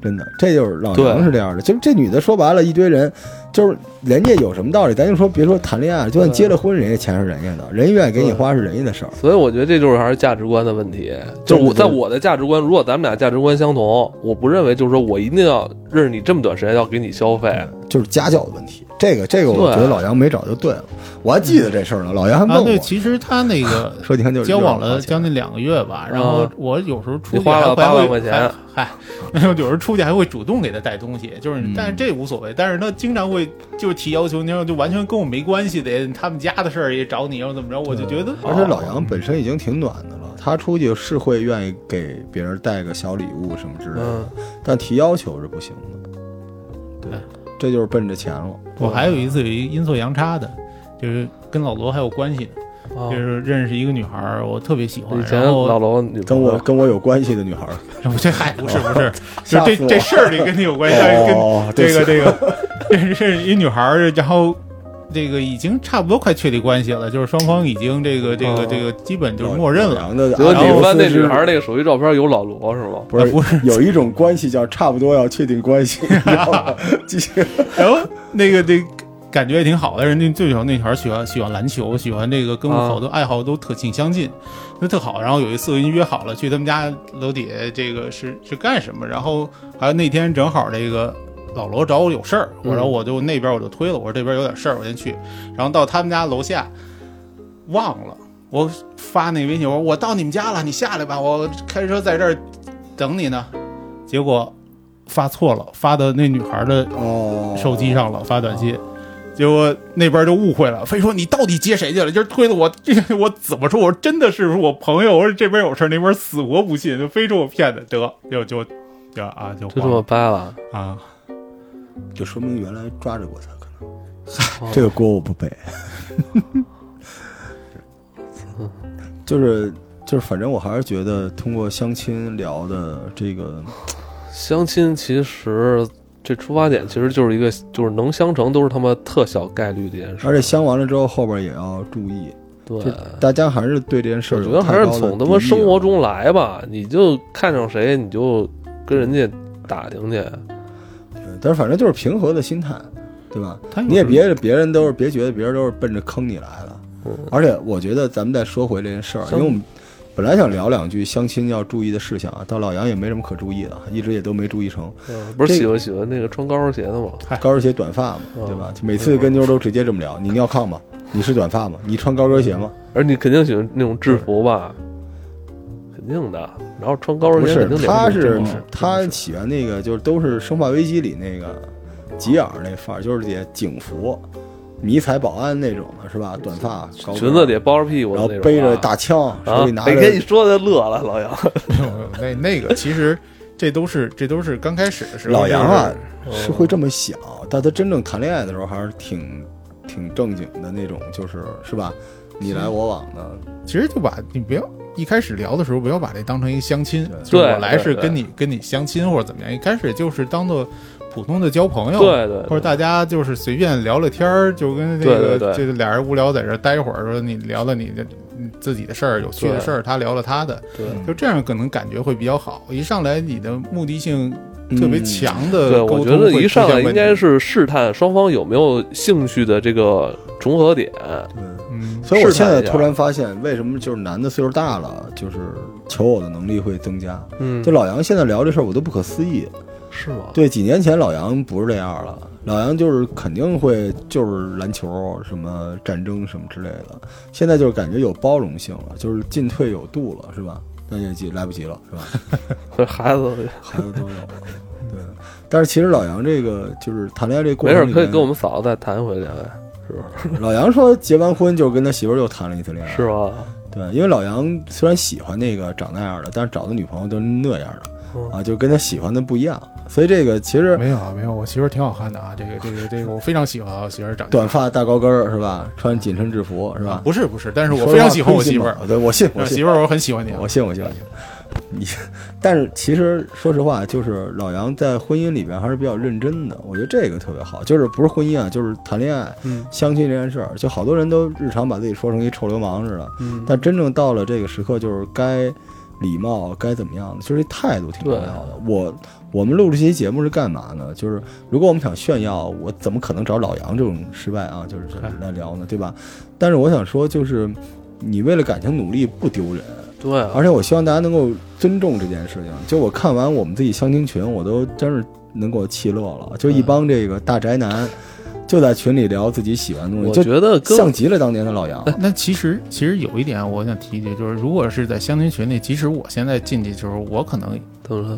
Speaker 3: 真的，这就是老
Speaker 1: 对
Speaker 3: 杨是这样的。就是这女的说白了，一堆人，就是人家有什么道理，咱就说别说谈恋爱，就算结了婚，人家钱是人家的，人家愿意给你花是人家的事儿。
Speaker 1: 所以我觉得这就是还是价值观的问题。就是我在我的价值观，如果咱们俩价值观相同，我不认为就是说我一定要认识你这么短时间要给你消费。
Speaker 3: 就是家教的问题。这个这个，我觉得老杨没找就对了。我还记得这事儿呢，老杨还问
Speaker 2: 啊，
Speaker 3: 我，
Speaker 2: 对，其实他那个
Speaker 3: 说你看就是
Speaker 2: 交往了将近两个月吧，然后我有时候出去
Speaker 1: 花了
Speaker 2: 还还会
Speaker 1: 8万块钱
Speaker 2: 嗨，然 后有时候出去还会主动给他带东西，就是
Speaker 3: 嗯
Speaker 2: 但是这无所谓，但是他经常会就是提要求，你说就完全跟我没关系的，他们家的事儿也找你，然后怎么着，我就觉得，
Speaker 3: 而且老杨本身已经挺暖的了，他出去是会愿意给别人带个小礼物什么之类的，
Speaker 1: 嗯，
Speaker 3: 但提要求是不行的。对，这就是奔着钱了。
Speaker 2: 我还有一次有一阴错阳差的，就是跟老罗还有关系就是认识一个女孩，我特别喜欢，
Speaker 1: 以前
Speaker 2: 然后
Speaker 1: 老罗
Speaker 3: 跟我跟我有关系的女孩儿，
Speaker 2: 这嗨不是不是，就这这事儿里跟你有关系，跟
Speaker 3: 哦，
Speaker 2: 这个这个，这是一女孩儿，然后这个已经差不多快确立关系了，就是双方已经这个这个
Speaker 1: 哦
Speaker 2: 这个基本就是默认了。
Speaker 3: 老杨的
Speaker 1: 结果你翻那女孩那个手机照片有老罗是吗？
Speaker 3: 不是
Speaker 2: 不是
Speaker 3: 有一种关系叫差不多要确定关系，继续
Speaker 2: 然后那个那感觉也挺好的，人家最小那女孩喜欢喜欢篮球，喜欢这个跟我
Speaker 1: 啊
Speaker 2: 好多爱好都特挺相近，那特好。然后有一次跟人约好了去他们家楼底下，这个是是干什么？然后还有那天正好这个。老罗找我有事儿，我
Speaker 1: 嗯
Speaker 2: 然后我就那边我就推了，我说这边有点事儿，我先去。然后到他们家楼下，忘了我发那微信，我说我到你们家了，你下来吧，我开车在这儿等你呢。结果发错了，发到那女孩的
Speaker 3: 哦，
Speaker 2: 手机上了，发短信，结果那边就误会了，非说你到底接谁去了？今儿推的我，这我怎么说？我说真的是我朋友，我说这边有事儿，那边死活不信，就非说我骗的，得就就就啊就
Speaker 1: 就这么掰了。
Speaker 2: 啊，
Speaker 3: 就说明原来抓着过他，可
Speaker 1: 哦
Speaker 3: 能这个锅我不背。就 是就是，反正我还是觉得通过相亲聊的这个，
Speaker 1: 相亲其实这出发点其实就是一个，就是能相成都是他妈特小概率这件事。
Speaker 3: 而且相完了之后，后边也要注意，
Speaker 1: 对，
Speaker 3: 大家还是对这件事儿
Speaker 1: 我觉得还是从他妈生活中来吧，你就看上谁你就跟人家打听去。
Speaker 3: 对但是反正就是平和的心态，对吧？你也别别人都是别觉得别人都是奔着坑你来的。
Speaker 1: 嗯
Speaker 3: 而且我觉得咱们再说回这件事儿，因为我们本来想聊两句相亲要注意的事项啊，到老杨也没什么可注意的，一直也都没注意成。
Speaker 1: 嗯，不是喜欢喜欢那个穿高跟鞋的吗？
Speaker 3: 高跟鞋短发嘛，
Speaker 1: 嗯
Speaker 3: 对吧？每次跟妞都直接这么聊，你尿炕吗？你是短发吗？你穿高跟鞋吗？
Speaker 1: 而你肯定喜欢那种制服吧？肯定的。然后穿高跟鞋肯定，得
Speaker 3: 他是他喜欢那个，就是都是《生化危机》里那个吉尔那范儿，就是得警服、迷彩保安那种的，是吧？短发，高跟
Speaker 1: 裙子得包着屁股
Speaker 3: 然后背着大枪，手
Speaker 1: 啊
Speaker 3: 里，拿
Speaker 1: 着。跟你。说的乐了，老杨。
Speaker 2: 没有没有那那个其实这都是这都是刚开始的时候，
Speaker 3: 老杨啊
Speaker 1: 就是
Speaker 3: 是会这么想，但他真正谈恋爱的时候还是挺挺正经的那种，就是是吧？你来我往的，
Speaker 2: 其实就把你不要一开始聊的时候不要把这当成一个相亲，
Speaker 3: 对。
Speaker 2: 就是我来是跟你跟你相亲或者怎么样，一开始就是当做普通的交朋友，
Speaker 1: 对对，
Speaker 2: 或者大家就是随便聊聊天儿，就跟这个这个俩人无聊在这待一会儿，说你聊聊你的自己的事儿、有趣的事儿，他聊了他的，
Speaker 1: 对。
Speaker 2: 就这样可能感觉会比较好。一上来你的目的性特别强的
Speaker 1: 对，我觉得一上来应该是试探双方有没有兴趣的这个重合点。
Speaker 3: 对。
Speaker 2: 嗯，
Speaker 3: 所以我现在突然发现，为什么就是男的岁数大了，就是求偶的能力会增加。
Speaker 1: 嗯，
Speaker 3: 就老杨现在聊这事儿，我都不可思议。
Speaker 1: 是吗？
Speaker 3: 对，几年前老杨不是这样了，老杨就是肯定会就是篮球、什么战争什么之类的。现在就是感觉有包容性了，就是进退有度了，是吧？但也急来不及了，是吧？
Speaker 1: 这孩子
Speaker 3: 孩子都有了，对。但是其实老杨这个就是谈恋爱这过程没事，
Speaker 1: 可以跟我们嫂子再谈一回恋爱，是不是？
Speaker 3: 老杨说结完婚就跟他媳妇儿又谈了一次恋爱，
Speaker 1: 是吧？
Speaker 3: 对，因为老杨虽然喜欢那个长那样的，但是找的女朋友都是那样的
Speaker 1: 嗯
Speaker 3: 啊，就跟他喜欢的不一样，所以这个其实
Speaker 2: 没有啊，没有，我媳妇儿挺好看的啊，这个这个这个我非常喜欢啊，我媳妇儿长
Speaker 3: 短发大高跟儿是吧？穿紧身制服是吧？
Speaker 2: 不是不是，但是我非常喜欢我媳妇儿
Speaker 3: 我信我
Speaker 2: 媳妇儿我很喜欢你啊
Speaker 3: 我，信我信我信。你，但是其实说实话，就是老杨在婚姻里边还是比较认真的，我觉得这个特别好。就是不是婚姻啊，就是谈恋爱、
Speaker 1: 嗯
Speaker 3: 相亲这件事儿，就好多人都日常把自己说成一臭流氓似的，
Speaker 1: 嗯，
Speaker 3: 但真正到了这个时刻，就是该礼貌，该怎么样的，就是这态度挺重要的。我我们录这期节目是干嘛呢？就是如果我们想炫耀，我怎么可能找老杨这种失败啊？就是
Speaker 2: 嗨
Speaker 3: 来聊呢，对吧？但是我想说，就是你为了感情努力不丢人。
Speaker 1: 对啊，
Speaker 3: 而且我希望大家能够尊重这件事情。就我看完我们自己相亲群，我都真是能给我气乐了。就一帮这个大宅男，就在群里聊自己喜欢的东西，
Speaker 1: 我
Speaker 3: 就
Speaker 1: 觉得跟
Speaker 3: 像极了当年的老杨。
Speaker 2: 那其实其实有一点我想提一句，就是如果是在相亲群里，即使我现在进去，就是我可能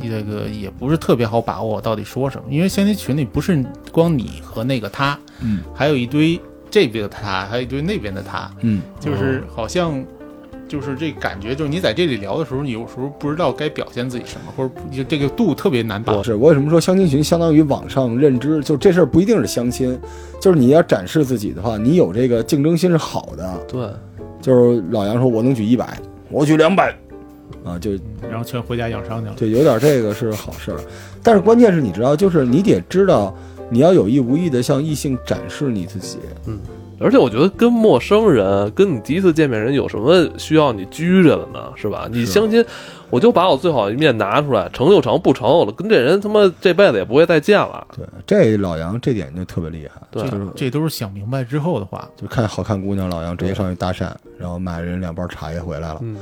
Speaker 2: 这个也不是特别好把握我到底说什么，因为相亲群里不是光你和那个他，
Speaker 3: 嗯
Speaker 2: 还有一堆这边的他，还有一堆那边的他，
Speaker 3: 嗯，
Speaker 2: 就是好像。就是这感觉，就是你在这里聊的时候，你有时候不知道该表现自己什么，或者不就这个度特别难把握。
Speaker 3: 是我为什么说相亲群相当于网上认知？就这事儿不一定是相亲，就是你要展示自己的话，你有这个竞争心是好的。
Speaker 1: 对，
Speaker 3: 就是老杨说我能举一百，我举两百，啊，就
Speaker 2: 然后全回家养伤去了。
Speaker 3: 对，有点这个是好事儿，但是关键是你知道，就是你得知道，你要有意无意的向异性展示你自己。
Speaker 1: 而且我觉得跟陌生人，跟你第一次见面人有什么需要你拘着的呢？是吧？你相亲，我就把我最好的一面拿出来，成就成，不成，我跟这人他妈这辈子也不会再见了。
Speaker 3: 对，这老杨这点就特别厉害，
Speaker 1: 对
Speaker 3: 就是
Speaker 2: 这都是想明白之后的话。
Speaker 3: 就看好看姑娘，老杨直接上去搭讪，然后买人两包茶叶回来了，
Speaker 1: 嗯，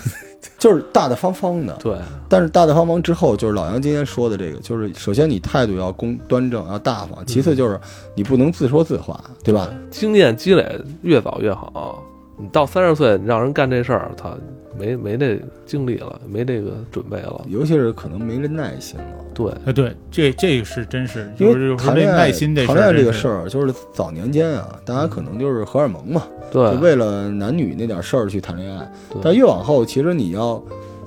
Speaker 3: 就是大大方方的。
Speaker 1: 对，
Speaker 3: 但是大大方方之后，就是老杨今天说的这个，就是首先你态度要公端正，要大方；其次就是你不能自说自话，对吧？
Speaker 1: 经验积累越早越好。你到三十岁，你让人干这事儿，他没没这精力了，没这个准备了。
Speaker 3: 尤其是可能没这耐心了。
Speaker 1: 对，
Speaker 2: 哎，对，这这个是真是，
Speaker 3: 因
Speaker 2: 就是这
Speaker 3: 为谈恋爱，
Speaker 2: 耐心这
Speaker 3: 谈恋爱这个
Speaker 2: 事
Speaker 3: 事儿，就是早年间啊，大家可能就是荷尔蒙嘛，
Speaker 1: 对
Speaker 3: 就，为了男女那点事儿去谈恋爱。
Speaker 1: 对
Speaker 3: 但越往后，其实你要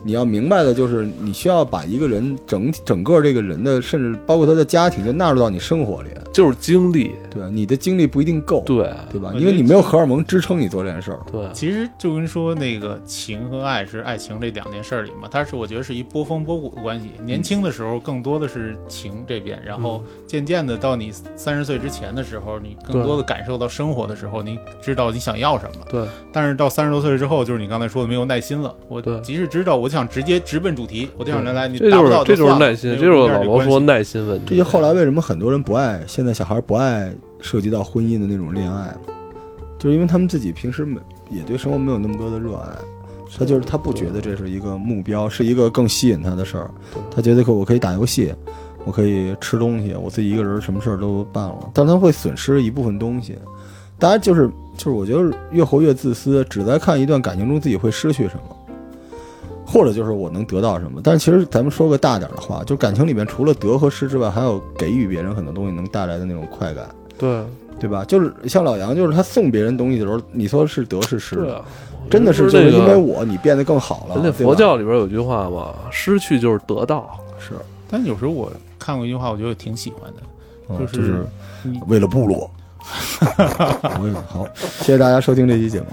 Speaker 3: 你要明白的就是，你需要把一个人整整个这个人的，甚至包括他的家庭，就纳入到你生活里。
Speaker 1: 就是精力，
Speaker 3: 对，你的精力不一定够，
Speaker 1: 对
Speaker 3: 对吧？因为你没有荷尔蒙支撑你做这件事儿。
Speaker 1: 对，
Speaker 2: 其实就跟说那个情和爱是爱情这两件事儿里嘛，它是我觉得是一波峰波谷的关系。年轻的时候更多的是情这边，然后渐渐的到你三十岁之前的时候，你更多的感受到生活的时候，你知道你想要什么。
Speaker 1: 对，
Speaker 2: 但是到三十多岁之后，就是你刚才说的没有耐心了。我即使知道，我想直接直奔主题，我就想来来，你
Speaker 1: 这
Speaker 2: 达不
Speaker 1: 就是这就是
Speaker 2: 算了
Speaker 1: 耐心，
Speaker 2: 没有
Speaker 1: 这就是老罗说耐心问题。
Speaker 3: 这就后来为什么很多人不爱，现在小孩不爱涉及到婚姻的那种恋爱嘛，就是因为他们自己平时没也对生活没有那么多的热爱，他就是他不觉得这是一个目标，是一个更吸引他的事儿，他觉得可我可以打游戏，我可以吃东西，我自己一个人什么事儿都办了，但他会损失一部分东西。大家就是就是我觉得越活越自私，只在看一段感情中自己会失去什么。或者就是我能得到什么，但是其实咱们说个大点儿的话，就感情里面除了得和失之外，还有给予别人很多东西能带来的那种快感，
Speaker 1: 对
Speaker 3: 对吧？就是像老杨，就是他送别人东西的时候，你说是得是失真的是就是因为
Speaker 1: 那个
Speaker 3: 我你变得更好了。
Speaker 1: 佛教里边有句话嘛，失去就是得到。
Speaker 3: 是，
Speaker 2: 但有时候我看过一句话，我觉得挺喜欢的，
Speaker 3: 嗯
Speaker 2: 就是
Speaker 3: 就是为了部落。好，谢谢大家收听这期节目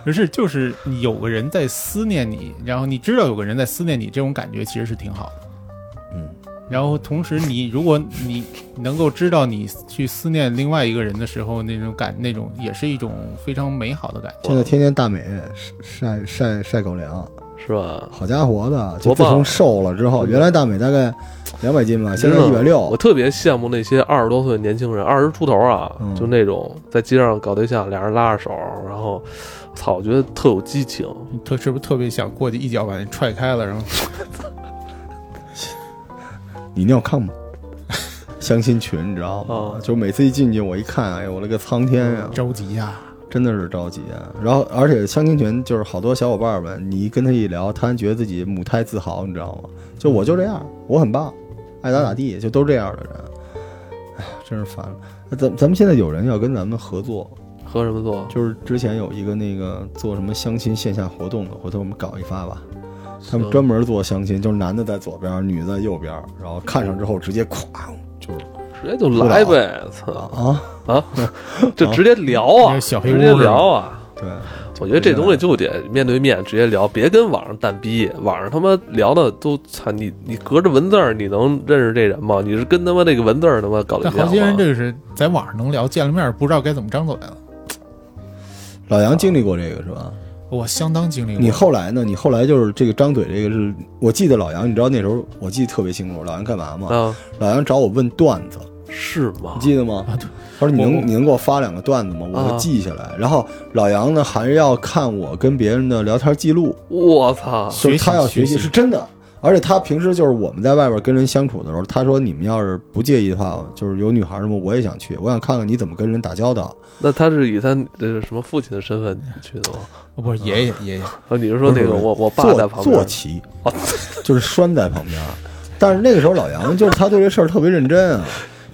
Speaker 3: 啊。
Speaker 2: 不是，就是你有个人在思念你，然后你知道有个人在思念你，这种感觉其实是挺好的。
Speaker 3: 嗯，
Speaker 2: 然后同时你如果你能够知道你去思念另外一个人的时候，那种感那种也是一种非常美好的感觉。
Speaker 3: 现在天天大美晒晒晒狗粮，
Speaker 1: 是吧？
Speaker 3: 好家伙的！就自从瘦了之后，原来大美大概两百斤吧，现在一百六
Speaker 1: 我。特别羡慕那些二十多岁的年轻人，二十出头啊，
Speaker 3: 嗯
Speaker 1: 就那种在街上搞对象，俩人拉着手，然后，操，我觉得特有激情。
Speaker 2: 特是不是特别想过去一脚把你踹开了，然后
Speaker 3: 你尿炕吗？相亲群你知道吗？
Speaker 1: 哦
Speaker 3: 就每次一进去，我一看，哎呦我勒个苍天呀、
Speaker 2: 着急呀、
Speaker 3: 真的是着急啊！然后，而且相亲群就是好多小伙伴们，你跟他一聊，他觉得自己母胎自豪，你知道吗？就我就这样，我很棒，爱咋咋地，就都这样的人。哎呀，真是烦了。那咱咱们现在有人要跟咱们合作，
Speaker 1: 和什么做？
Speaker 3: 就是之前有一个那个做什么相亲线下活动的，回头我们搞一发吧。他们专门做相亲，就是男的在左边，女的在右边，然后看上之后直接咵就是
Speaker 1: 直接就来呗，操
Speaker 3: 啊，
Speaker 1: 啊！就直接聊啊，直接聊啊。
Speaker 3: 对，
Speaker 1: 我觉得这东西就得面对面直接聊，别跟网上蛋逼。网上他妈聊的都操你，你隔着文字儿你能认识这人吗？你是跟他妈那个文字儿他妈搞对象
Speaker 2: 但好些人？这个是在网上能聊，见了面不知道该怎么张嘴了。
Speaker 3: 老杨经历过这个是吧？
Speaker 2: 我相当经历过。
Speaker 3: 你后来呢？你后来就是这个张嘴，这个是我记得老杨，你知道那时候我记得特别清楚，老杨干嘛吗？
Speaker 1: 啊，
Speaker 3: 老杨找我问段子，
Speaker 1: 是吗
Speaker 3: 你？记得吗？他说你能你能给我发两个段子吗？我
Speaker 1: 啊
Speaker 3: 会记下来。然后老杨呢还要看我跟别人的聊天记录，
Speaker 1: 我操！
Speaker 3: 所以他要学习，
Speaker 2: 学习
Speaker 3: 是真的。而且他平时就是我们在外边跟人相处的时候，他说你们要是不介意的话，就是有女孩什么我也想去，我想看看你怎么跟人打交道。
Speaker 1: 那他是以他呃什么父亲的身份去的吗？
Speaker 2: 哦不是爷爷爷爷，
Speaker 1: 啊，你是说那个我我爸
Speaker 3: 坐
Speaker 1: 在旁边
Speaker 3: 坐骑，就是拴在旁边。但是那个时候老杨就是他对这事儿特别认真啊，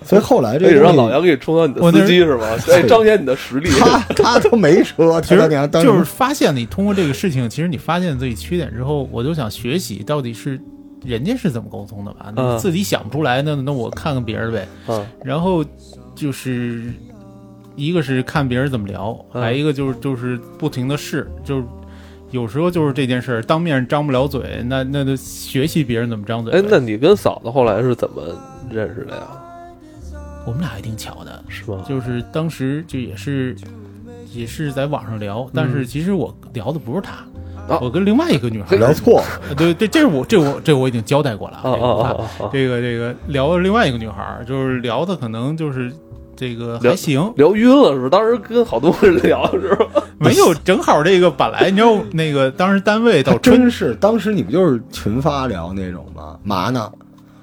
Speaker 3: 所以后来这个
Speaker 1: 让老杨给你充当你的司机是吧？哎，彰显你的实力。
Speaker 3: 他他都没车，
Speaker 2: 其实
Speaker 3: 他娘当
Speaker 2: 就是发现你通过这个事情，其实你发现自己缺点之后，我就想学习到底是人家是怎么沟通的吧？
Speaker 1: 嗯
Speaker 2: 你自己想不出来，那那我看看别人呗。
Speaker 1: 啊，
Speaker 2: 然后就是一个是看别人怎么聊，
Speaker 1: 嗯
Speaker 2: 还一个就是就是不停的试，就是有时候就是这件事儿当面张不了嘴，那那就学习别人怎么张嘴。
Speaker 1: 哎，那你跟嫂子后来是怎么认识的呀？
Speaker 2: 我们俩还挺巧的，
Speaker 1: 是吧？
Speaker 2: 就是当时就也是也是在网上聊，但是其实我聊的不是她。
Speaker 1: 啊
Speaker 2: 我跟另外一个女孩
Speaker 3: 聊错了，
Speaker 2: 呃对对，这是我这我这我已经交代过了
Speaker 1: 啊！
Speaker 2: 这个这个聊的另外一个女孩儿，就是聊的可能就是这个还行，
Speaker 1: 聊晕了是吧？当时跟好多人聊是吧？
Speaker 2: 没有正好这个本来你知道那个当时单位到春
Speaker 3: 真是当时你不就是群发聊那种吗？嘛呢？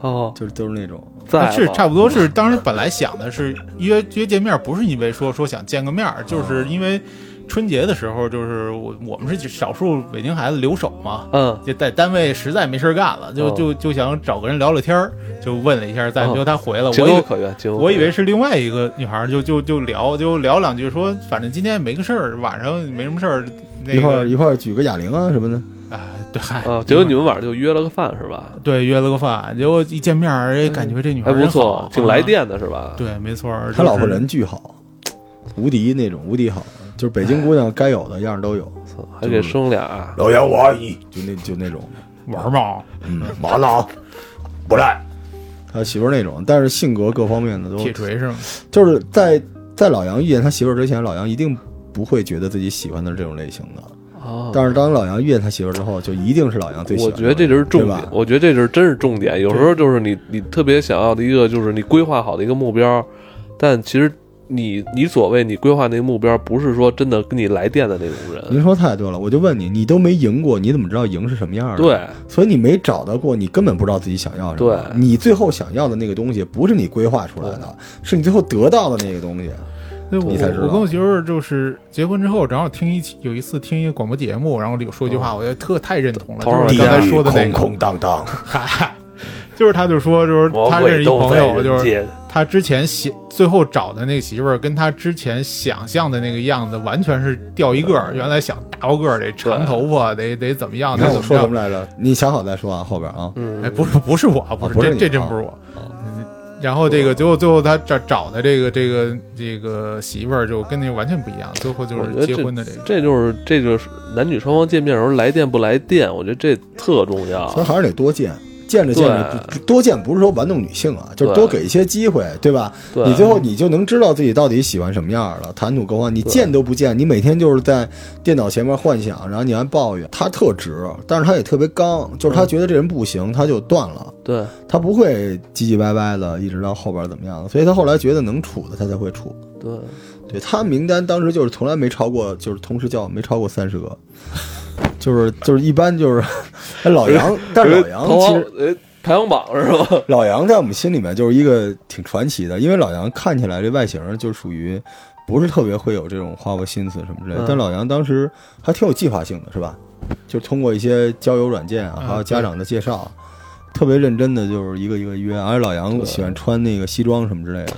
Speaker 1: 哦，
Speaker 3: 就是都是那种，
Speaker 1: 在
Speaker 2: 是差不多是当时本来想的是约约见面，不是因为说说想见个面儿，就是因为春节的时候，就是我我们是少数北京孩子留守嘛，
Speaker 1: 嗯。
Speaker 2: 就在单位实在没事儿干了，就
Speaker 1: 哦。
Speaker 2: 就就想找个人聊聊天儿，就问了一下，再
Speaker 1: 哦。
Speaker 2: 比如他回了，
Speaker 1: 情
Speaker 2: 我以为
Speaker 1: 有可原，
Speaker 2: 我以为是另外一个女孩，就就就聊就聊两句，说反正今天也没个事儿，晚上没什么事儿，那
Speaker 3: 一块一块儿举个哑铃啊什么的。
Speaker 2: 啊，对，嗨
Speaker 1: 啊，结果你们晚上就约了个饭是吧？
Speaker 2: 对约了个饭，结果一见面儿，哎，感觉这女孩
Speaker 1: 还不错，挺来
Speaker 2: 啊
Speaker 1: 电的是吧？
Speaker 2: 对，没错儿，
Speaker 3: 他老婆人巨好，无敌那种，无敌好，就是北京姑娘该有的样儿都有。
Speaker 1: 还给生俩，
Speaker 3: 老杨，我爱你就那就那种，
Speaker 2: 玩儿嘛，
Speaker 3: 嗯，嘛呢？不赖。他媳妇儿那种，但是性格各方面的都
Speaker 2: 铁锤是吗？
Speaker 3: 就是在在老杨遇见他媳妇之前，老杨一定不会觉得自己喜欢的是这种类型的。
Speaker 1: 啊，
Speaker 3: 但是当老杨遇见他媳妇儿之后，就一定是老杨最喜
Speaker 1: 我
Speaker 3: 欢我。
Speaker 1: 觉得这就是重，点我觉得这就是真是重点。有时候就是你你特别想要的一个，就是你规划好的一个目标，但其实你你所谓你规划那个目标，不是说真的跟你来电的那种人。
Speaker 3: 您说太对了，我就问你，你都没赢过，你怎么知道赢是什么样的？，
Speaker 1: 对，
Speaker 3: 所以你没找到过，你根本不知道自己想要什么。
Speaker 1: 对
Speaker 3: 你最后想要的那个东西，不是你规划出来的，是你最后得到的那个东西。
Speaker 2: 对，我
Speaker 3: 你才知道
Speaker 2: 我跟我媳妇儿就是结婚之后，正好听一期有一次听一个广播节目，然后里有说一句话，我觉得特太认同了，就是你刚才说的那个，
Speaker 3: 空荡荡，
Speaker 2: 嗨，就是他就说，就是他认识一朋友，就是。他之前想最后找的那个媳妇儿，跟他之前想象的那个样子完全是掉一个儿。原来想大高个儿，得长头发，得得怎么样，
Speaker 3: 你看我
Speaker 2: 得怎么
Speaker 3: 说什么。来着？你想好再说啊，后边啊。
Speaker 1: 嗯，
Speaker 2: 哎，不是不是我，不是这这真不是我。嗯然后这个最后最后他找找的这个这个这个媳妇儿就跟那个完全不一样，最后就是结婚的这个。
Speaker 1: 这就是这就是男女双方见面的时候来电不来电，我觉得这特重要
Speaker 3: 所以。还是得多见，见着见着不多见，不是说玩弄女性啊，就是多给一些机会，对吧？
Speaker 1: 对，
Speaker 3: 你最后你就能知道自己到底喜欢什么样了，谈吐各方。你见都不见，你每天就是在电脑前面幻想，然后你还抱怨。他特直，但是他也特别刚，就是他觉得这人不行，他就断了。
Speaker 1: 对
Speaker 3: 他不会唧唧歪歪的，一直到后边怎么样，所以他后来觉得能处的，他才会处。
Speaker 1: 对，
Speaker 3: 对他名单当时就是从来没超过，就是同时叫没超过三十个，就是就是一般就是哎老杨，但是老杨其实
Speaker 1: 呃排行榜是吧？
Speaker 3: 老杨在我们心里面就是一个挺传奇的，因为老杨看起来这外形就属于不是特别会有这种花过心思什么之类的，
Speaker 1: 嗯
Speaker 3: 但老杨当时还挺有计划性的，是吧？就通过一些交友软件啊，
Speaker 2: 嗯
Speaker 3: 还有家长的介绍，特别认真的，就是一个一个约，而且老杨喜欢穿那个西装什么之类的，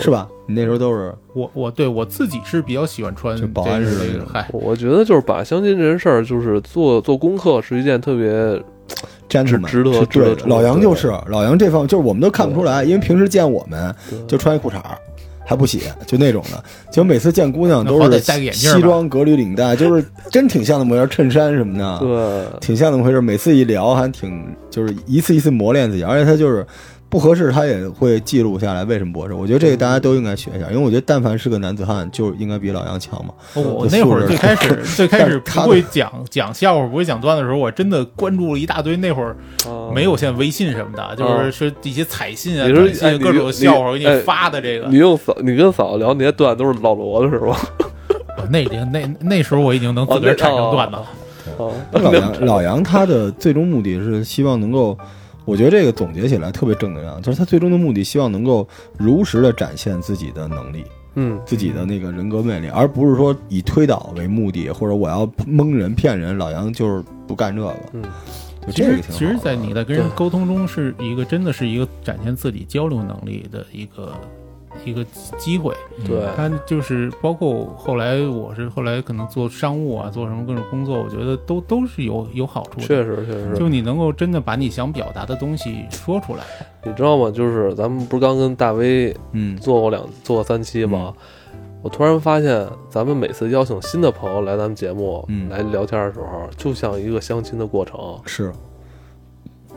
Speaker 3: 是吧？你那时候都是
Speaker 2: 我我对我自己是比较喜欢穿
Speaker 3: 就保安
Speaker 2: 这
Speaker 3: 似的那种
Speaker 2: 嗨，
Speaker 1: 我觉得就是把相亲这件事儿，就是做做功课是一件特别
Speaker 3: gentleman，
Speaker 1: 值得
Speaker 3: 是
Speaker 1: 值得
Speaker 3: 对。老杨就是老杨这方，就是我们都看不出来，因为平时见我们就穿一裤衩儿。还不洗，就那种的。就每次见姑娘都是
Speaker 2: 歹戴个眼镜
Speaker 3: 西装革履领带，就是真挺像那么回事儿，衬衫什么的，
Speaker 1: 对
Speaker 3: 挺像那么回事儿。每次一聊还挺，就是一次一次磨练自己，而且他就是不合适，他也会记录下来为什么不合适。我觉得这个大家都应该学一下，因为我觉得但凡是个男子汉，就应该比老杨强嘛。
Speaker 2: 我那会儿最开始 最开始不会讲讲笑话，不会讲段子的时候，我真的关注了一大堆。那会儿
Speaker 1: 啊
Speaker 2: 没有现在微信什么的，就是是一些彩信啊、
Speaker 1: 你说
Speaker 2: 短信
Speaker 1: 哎
Speaker 2: 各种笑话给
Speaker 1: 哎
Speaker 2: 你发的这个
Speaker 1: 你。用嫂，你跟嫂子聊那些段子都是老罗的是吧？
Speaker 2: 那已经那那时候我已经能自个儿产生段子了。
Speaker 1: 哦，
Speaker 3: 老杨，老杨他的最终目的是希望能够，我觉得这个总结起来特别正能量，就是他最终的目的希望能够如实的展现自己的能力，
Speaker 1: 嗯，
Speaker 3: 自己的那个人格魅力，而不是说以推导为目的，或者我要蒙人骗人。老杨就是不干这个，
Speaker 1: 嗯，
Speaker 3: 就
Speaker 2: 其实。其实，在你在跟人沟通中，是一个真的是一个展现自己交流能力的一个一个机会。
Speaker 1: 对，
Speaker 2: 他就是包括后来我是后来可能做商务啊，做什么各种工作，我觉得都都是有有好处的。
Speaker 1: 确实确实，
Speaker 2: 就你能够真的把你想表达的东西说出来，
Speaker 1: 你知道吗？就是咱们不是刚跟大威
Speaker 3: 嗯，
Speaker 1: 做过两做过三期吗？我突然发现，咱们每次邀请新的朋友来咱们节目、
Speaker 3: 嗯
Speaker 1: 来聊天的时候，就像一个相亲的过程，
Speaker 3: 是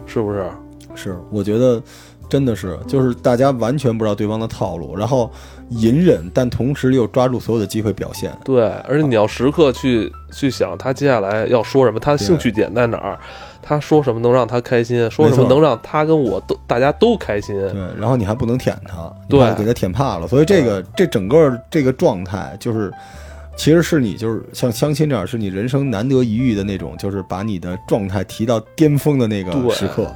Speaker 1: 是不是？
Speaker 3: 是，我觉得真的是，就是大家完全不知道对方的套路，然后隐忍，但同时又抓住所有的机会表现。
Speaker 1: 对，而且你要时刻去去想他接下来要说什么，他兴趣点在哪儿，他说什么能让他开心，说什么能让他跟我都大家都开心。
Speaker 3: 对，然后你还不能舔他，
Speaker 1: 对
Speaker 3: 给他舔怕了。所以这个这整个这个状态，就是其实是你就是像相亲这样，是你人生难得一遇的那种，就是把你的状态提到巅峰的那个时刻。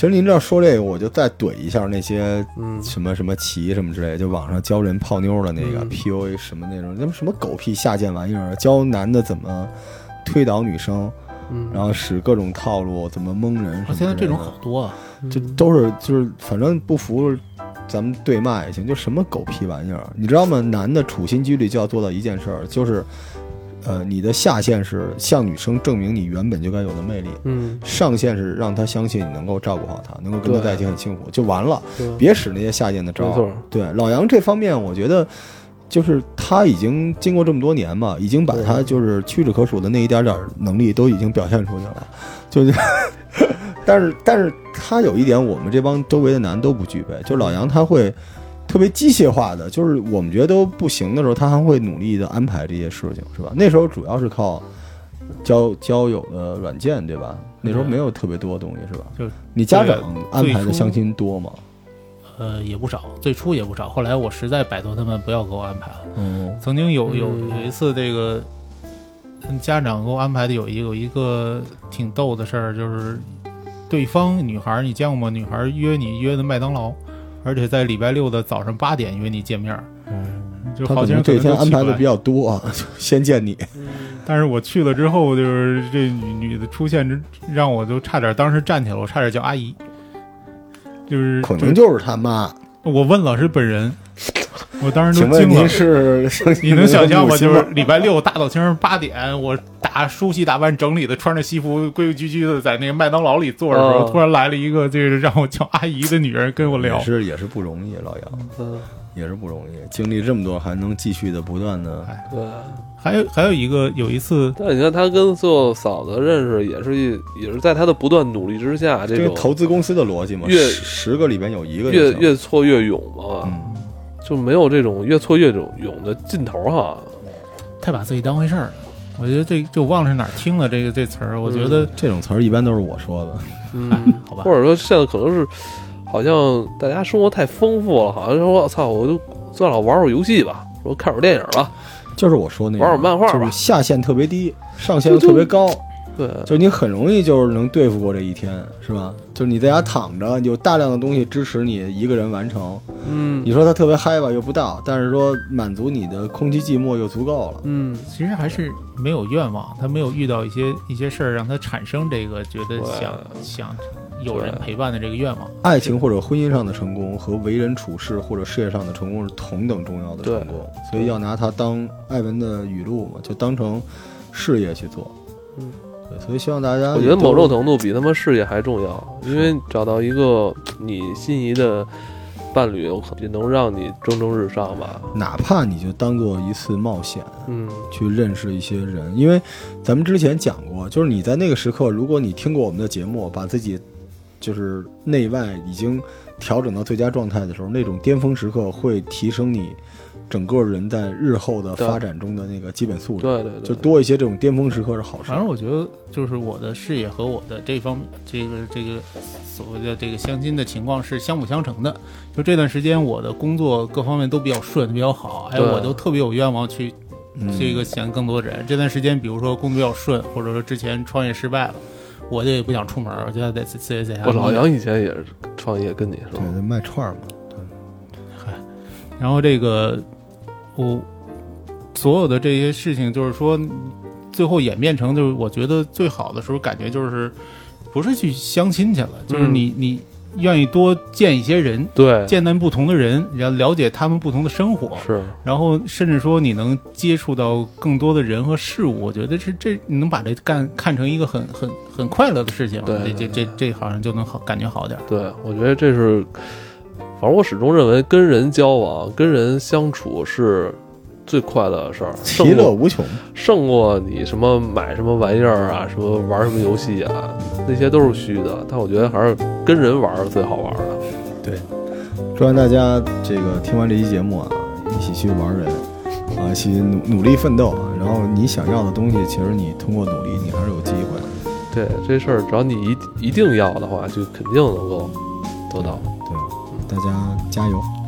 Speaker 3: 其实您这样说这个，我就再怼一下那些
Speaker 1: 嗯，
Speaker 3: 什么什么棋什么之类的，就网上教人泡妞的那个、
Speaker 1: 嗯
Speaker 3: PUA 什么那种，那什么狗屁下贱玩意儿，教男的怎么推倒女生，
Speaker 1: 嗯，
Speaker 3: 然后使各种套路，怎么蒙人。
Speaker 2: 现在这种好多啊。
Speaker 3: 就都是就是反正不服，咱们对骂也行，就什么狗屁玩意儿，你知道吗？男的处心积虑就要做到一件事儿，就是，呃，你的下限是向女生证明你原本就该有的魅力，
Speaker 1: 嗯，
Speaker 3: 上限是让她相信你能够照顾好她，能够跟她在一起很幸福，就完了，别使那些下贱的招儿。
Speaker 1: 没错，
Speaker 3: 对老杨这方面，我觉得。就是他已经经过这么多年嘛，已经把他就是屈指可数的那一点点儿能力都已经表现出去了，就是，但是但是他有一点我们这帮周围的男都不具备，就老杨他会特别机械化的，就是我们觉得都不行的时候，他还会努力的安排这些事情，是吧？那时候主要是靠交交友的软件，对吧？那时候没有特别多的东西，是吧？
Speaker 2: 就
Speaker 3: 你家长安排的相亲多吗？
Speaker 2: 呃，也不少，最初也不少，后来我实在摆脱他们，不要给我安排了。
Speaker 3: 嗯
Speaker 2: 曾经有有
Speaker 1: 嗯
Speaker 2: 有一次，这个嗯家长给我安排的有一有一个挺逗的事儿，就是对方女孩儿你见过吗？女孩儿约你约的麦当劳，而且在礼拜六的早上八点约你见面嗯，就好些人
Speaker 3: 可能这天安排的比较多啊，就 先见你。
Speaker 2: 但是我去了之后，就是这女女的出现之，让我就差点当时站起来，我差点叫阿姨。就是
Speaker 3: 可能就是他妈。
Speaker 2: 我问老师本人，我当时
Speaker 3: 请问您
Speaker 2: 都惊了。
Speaker 3: 是？
Speaker 2: 你能想象吗？就是礼拜六大早清八点，我打梳洗打扮整理的，穿着西服规规矩矩的在那个麦当劳里坐着的时候，
Speaker 1: 哦
Speaker 2: 突然来了一个这个让我叫阿姨的女人跟我聊
Speaker 3: 也。是也是不容易，老杨
Speaker 1: 嗯，
Speaker 3: 也是不容易，经历这么多还能继续的不断的。
Speaker 2: 哎
Speaker 1: 对。
Speaker 2: 还有还有一个有一次，
Speaker 1: 但你看他跟做嫂子认识，也是一也是在他的不断努力之下，
Speaker 3: 这个
Speaker 1: 种
Speaker 3: 投资公司的逻辑嘛，
Speaker 1: 越
Speaker 3: 十十个里边有一个
Speaker 1: 越越挫越勇嘛，
Speaker 3: 嗯，
Speaker 1: 就没有这种越挫越勇勇的劲头哈。
Speaker 2: 太把自己当回事儿了。我觉得这就忘了是哪儿听的这个这词儿。我觉得，
Speaker 3: 这种词儿一般都是我说的。
Speaker 1: 嗯，
Speaker 2: 哎，好吧
Speaker 1: 或，者说现在可能是好像大家生活太丰富了，好像说我操，我就算了，玩会儿游戏吧，说看会儿电影吧，
Speaker 3: 就是我说那种
Speaker 1: 玩会儿漫画吧
Speaker 3: 就是下限特别低，上限又特别高，
Speaker 1: 对，
Speaker 3: 就你很容易就是能对付过这一天，是吧？就是你在家躺着，有大量的东西支持你一个人完成。
Speaker 1: 嗯
Speaker 3: 你说他特别嗨吧，又不到，但是说满足你的空虚寂寞又足够了。
Speaker 1: 嗯，
Speaker 2: 其实还是没有愿望，他没有遇到一些一些事儿让他产生这个觉得想想有人陪伴的这个愿望。
Speaker 3: 爱情或者婚姻上的成功和为人处事或者事业上的成功是同等重要的成功，所以要拿它当艾文的语录嘛，就当成事业去做。
Speaker 1: 嗯，
Speaker 3: 对，所以希望大家
Speaker 1: 我觉得某种程度比他妈事业还重要，因为找到一个你心仪的伴侣，我可也能让你蒸蒸日上吧。
Speaker 3: 哪怕你就当做一次冒险，
Speaker 1: 嗯，
Speaker 3: 去认识一些人，因为咱们之前讲过，就是你在那个时刻，如果你听过我们的节目，把自己就是内外已经调整到最佳状态的时候，那种巅峰时刻会提升你整个人在日后的发展中的那个基本素质，
Speaker 1: 对对对，
Speaker 3: 就多一些这种巅峰时刻是好事
Speaker 2: 反。正我觉得，就是我的事业和我的这方这个这个所谓的这个相亲的情况是相辅相成的。就这段时间，我的工作各方面都比较顺，比较好，还
Speaker 1: 有
Speaker 2: 我都特别有愿望去
Speaker 3: 嗯
Speaker 2: 这个想更多人。这段时间，比如说工作比较顺，或者说之前创业失败了，我就也不想出门，我就要在在在在家。
Speaker 1: 我老杨以前也是创业，跟你是吧？
Speaker 3: 对，卖串儿嘛，
Speaker 2: 然后这个我所有的这些事情，就是说最后演变成，就是我觉得最好的时候，感觉就是不是去相亲去了，就是你你愿意多见一些人，
Speaker 1: 对，
Speaker 2: 见到不同的人，然后了解他们不同的生活，
Speaker 1: 是。
Speaker 2: 然后甚至说你能接触到更多的人和事物，我觉得是这你能把这干看成一个很很很快乐的事情，
Speaker 1: 对
Speaker 2: 这这这这好像就能好感觉好点。
Speaker 1: 对，我觉得这是，反正我始终认为跟人交往、跟人相处是最快乐的事儿，
Speaker 3: 其乐无穷。
Speaker 1: 胜过你什么买什么玩意儿啊，什么玩什么游戏啊，那些都是虚的。但我觉得还是跟人玩儿最好玩的。
Speaker 3: 祝愿大家这个听完这期节目啊，一起去玩人啊，一起努努力奋斗啊。然后你想要的东西，其实你通过努力，你还是有机会。
Speaker 1: 对这事儿，只要你一一定要的话，就肯定能够得到。
Speaker 3: 大家加油！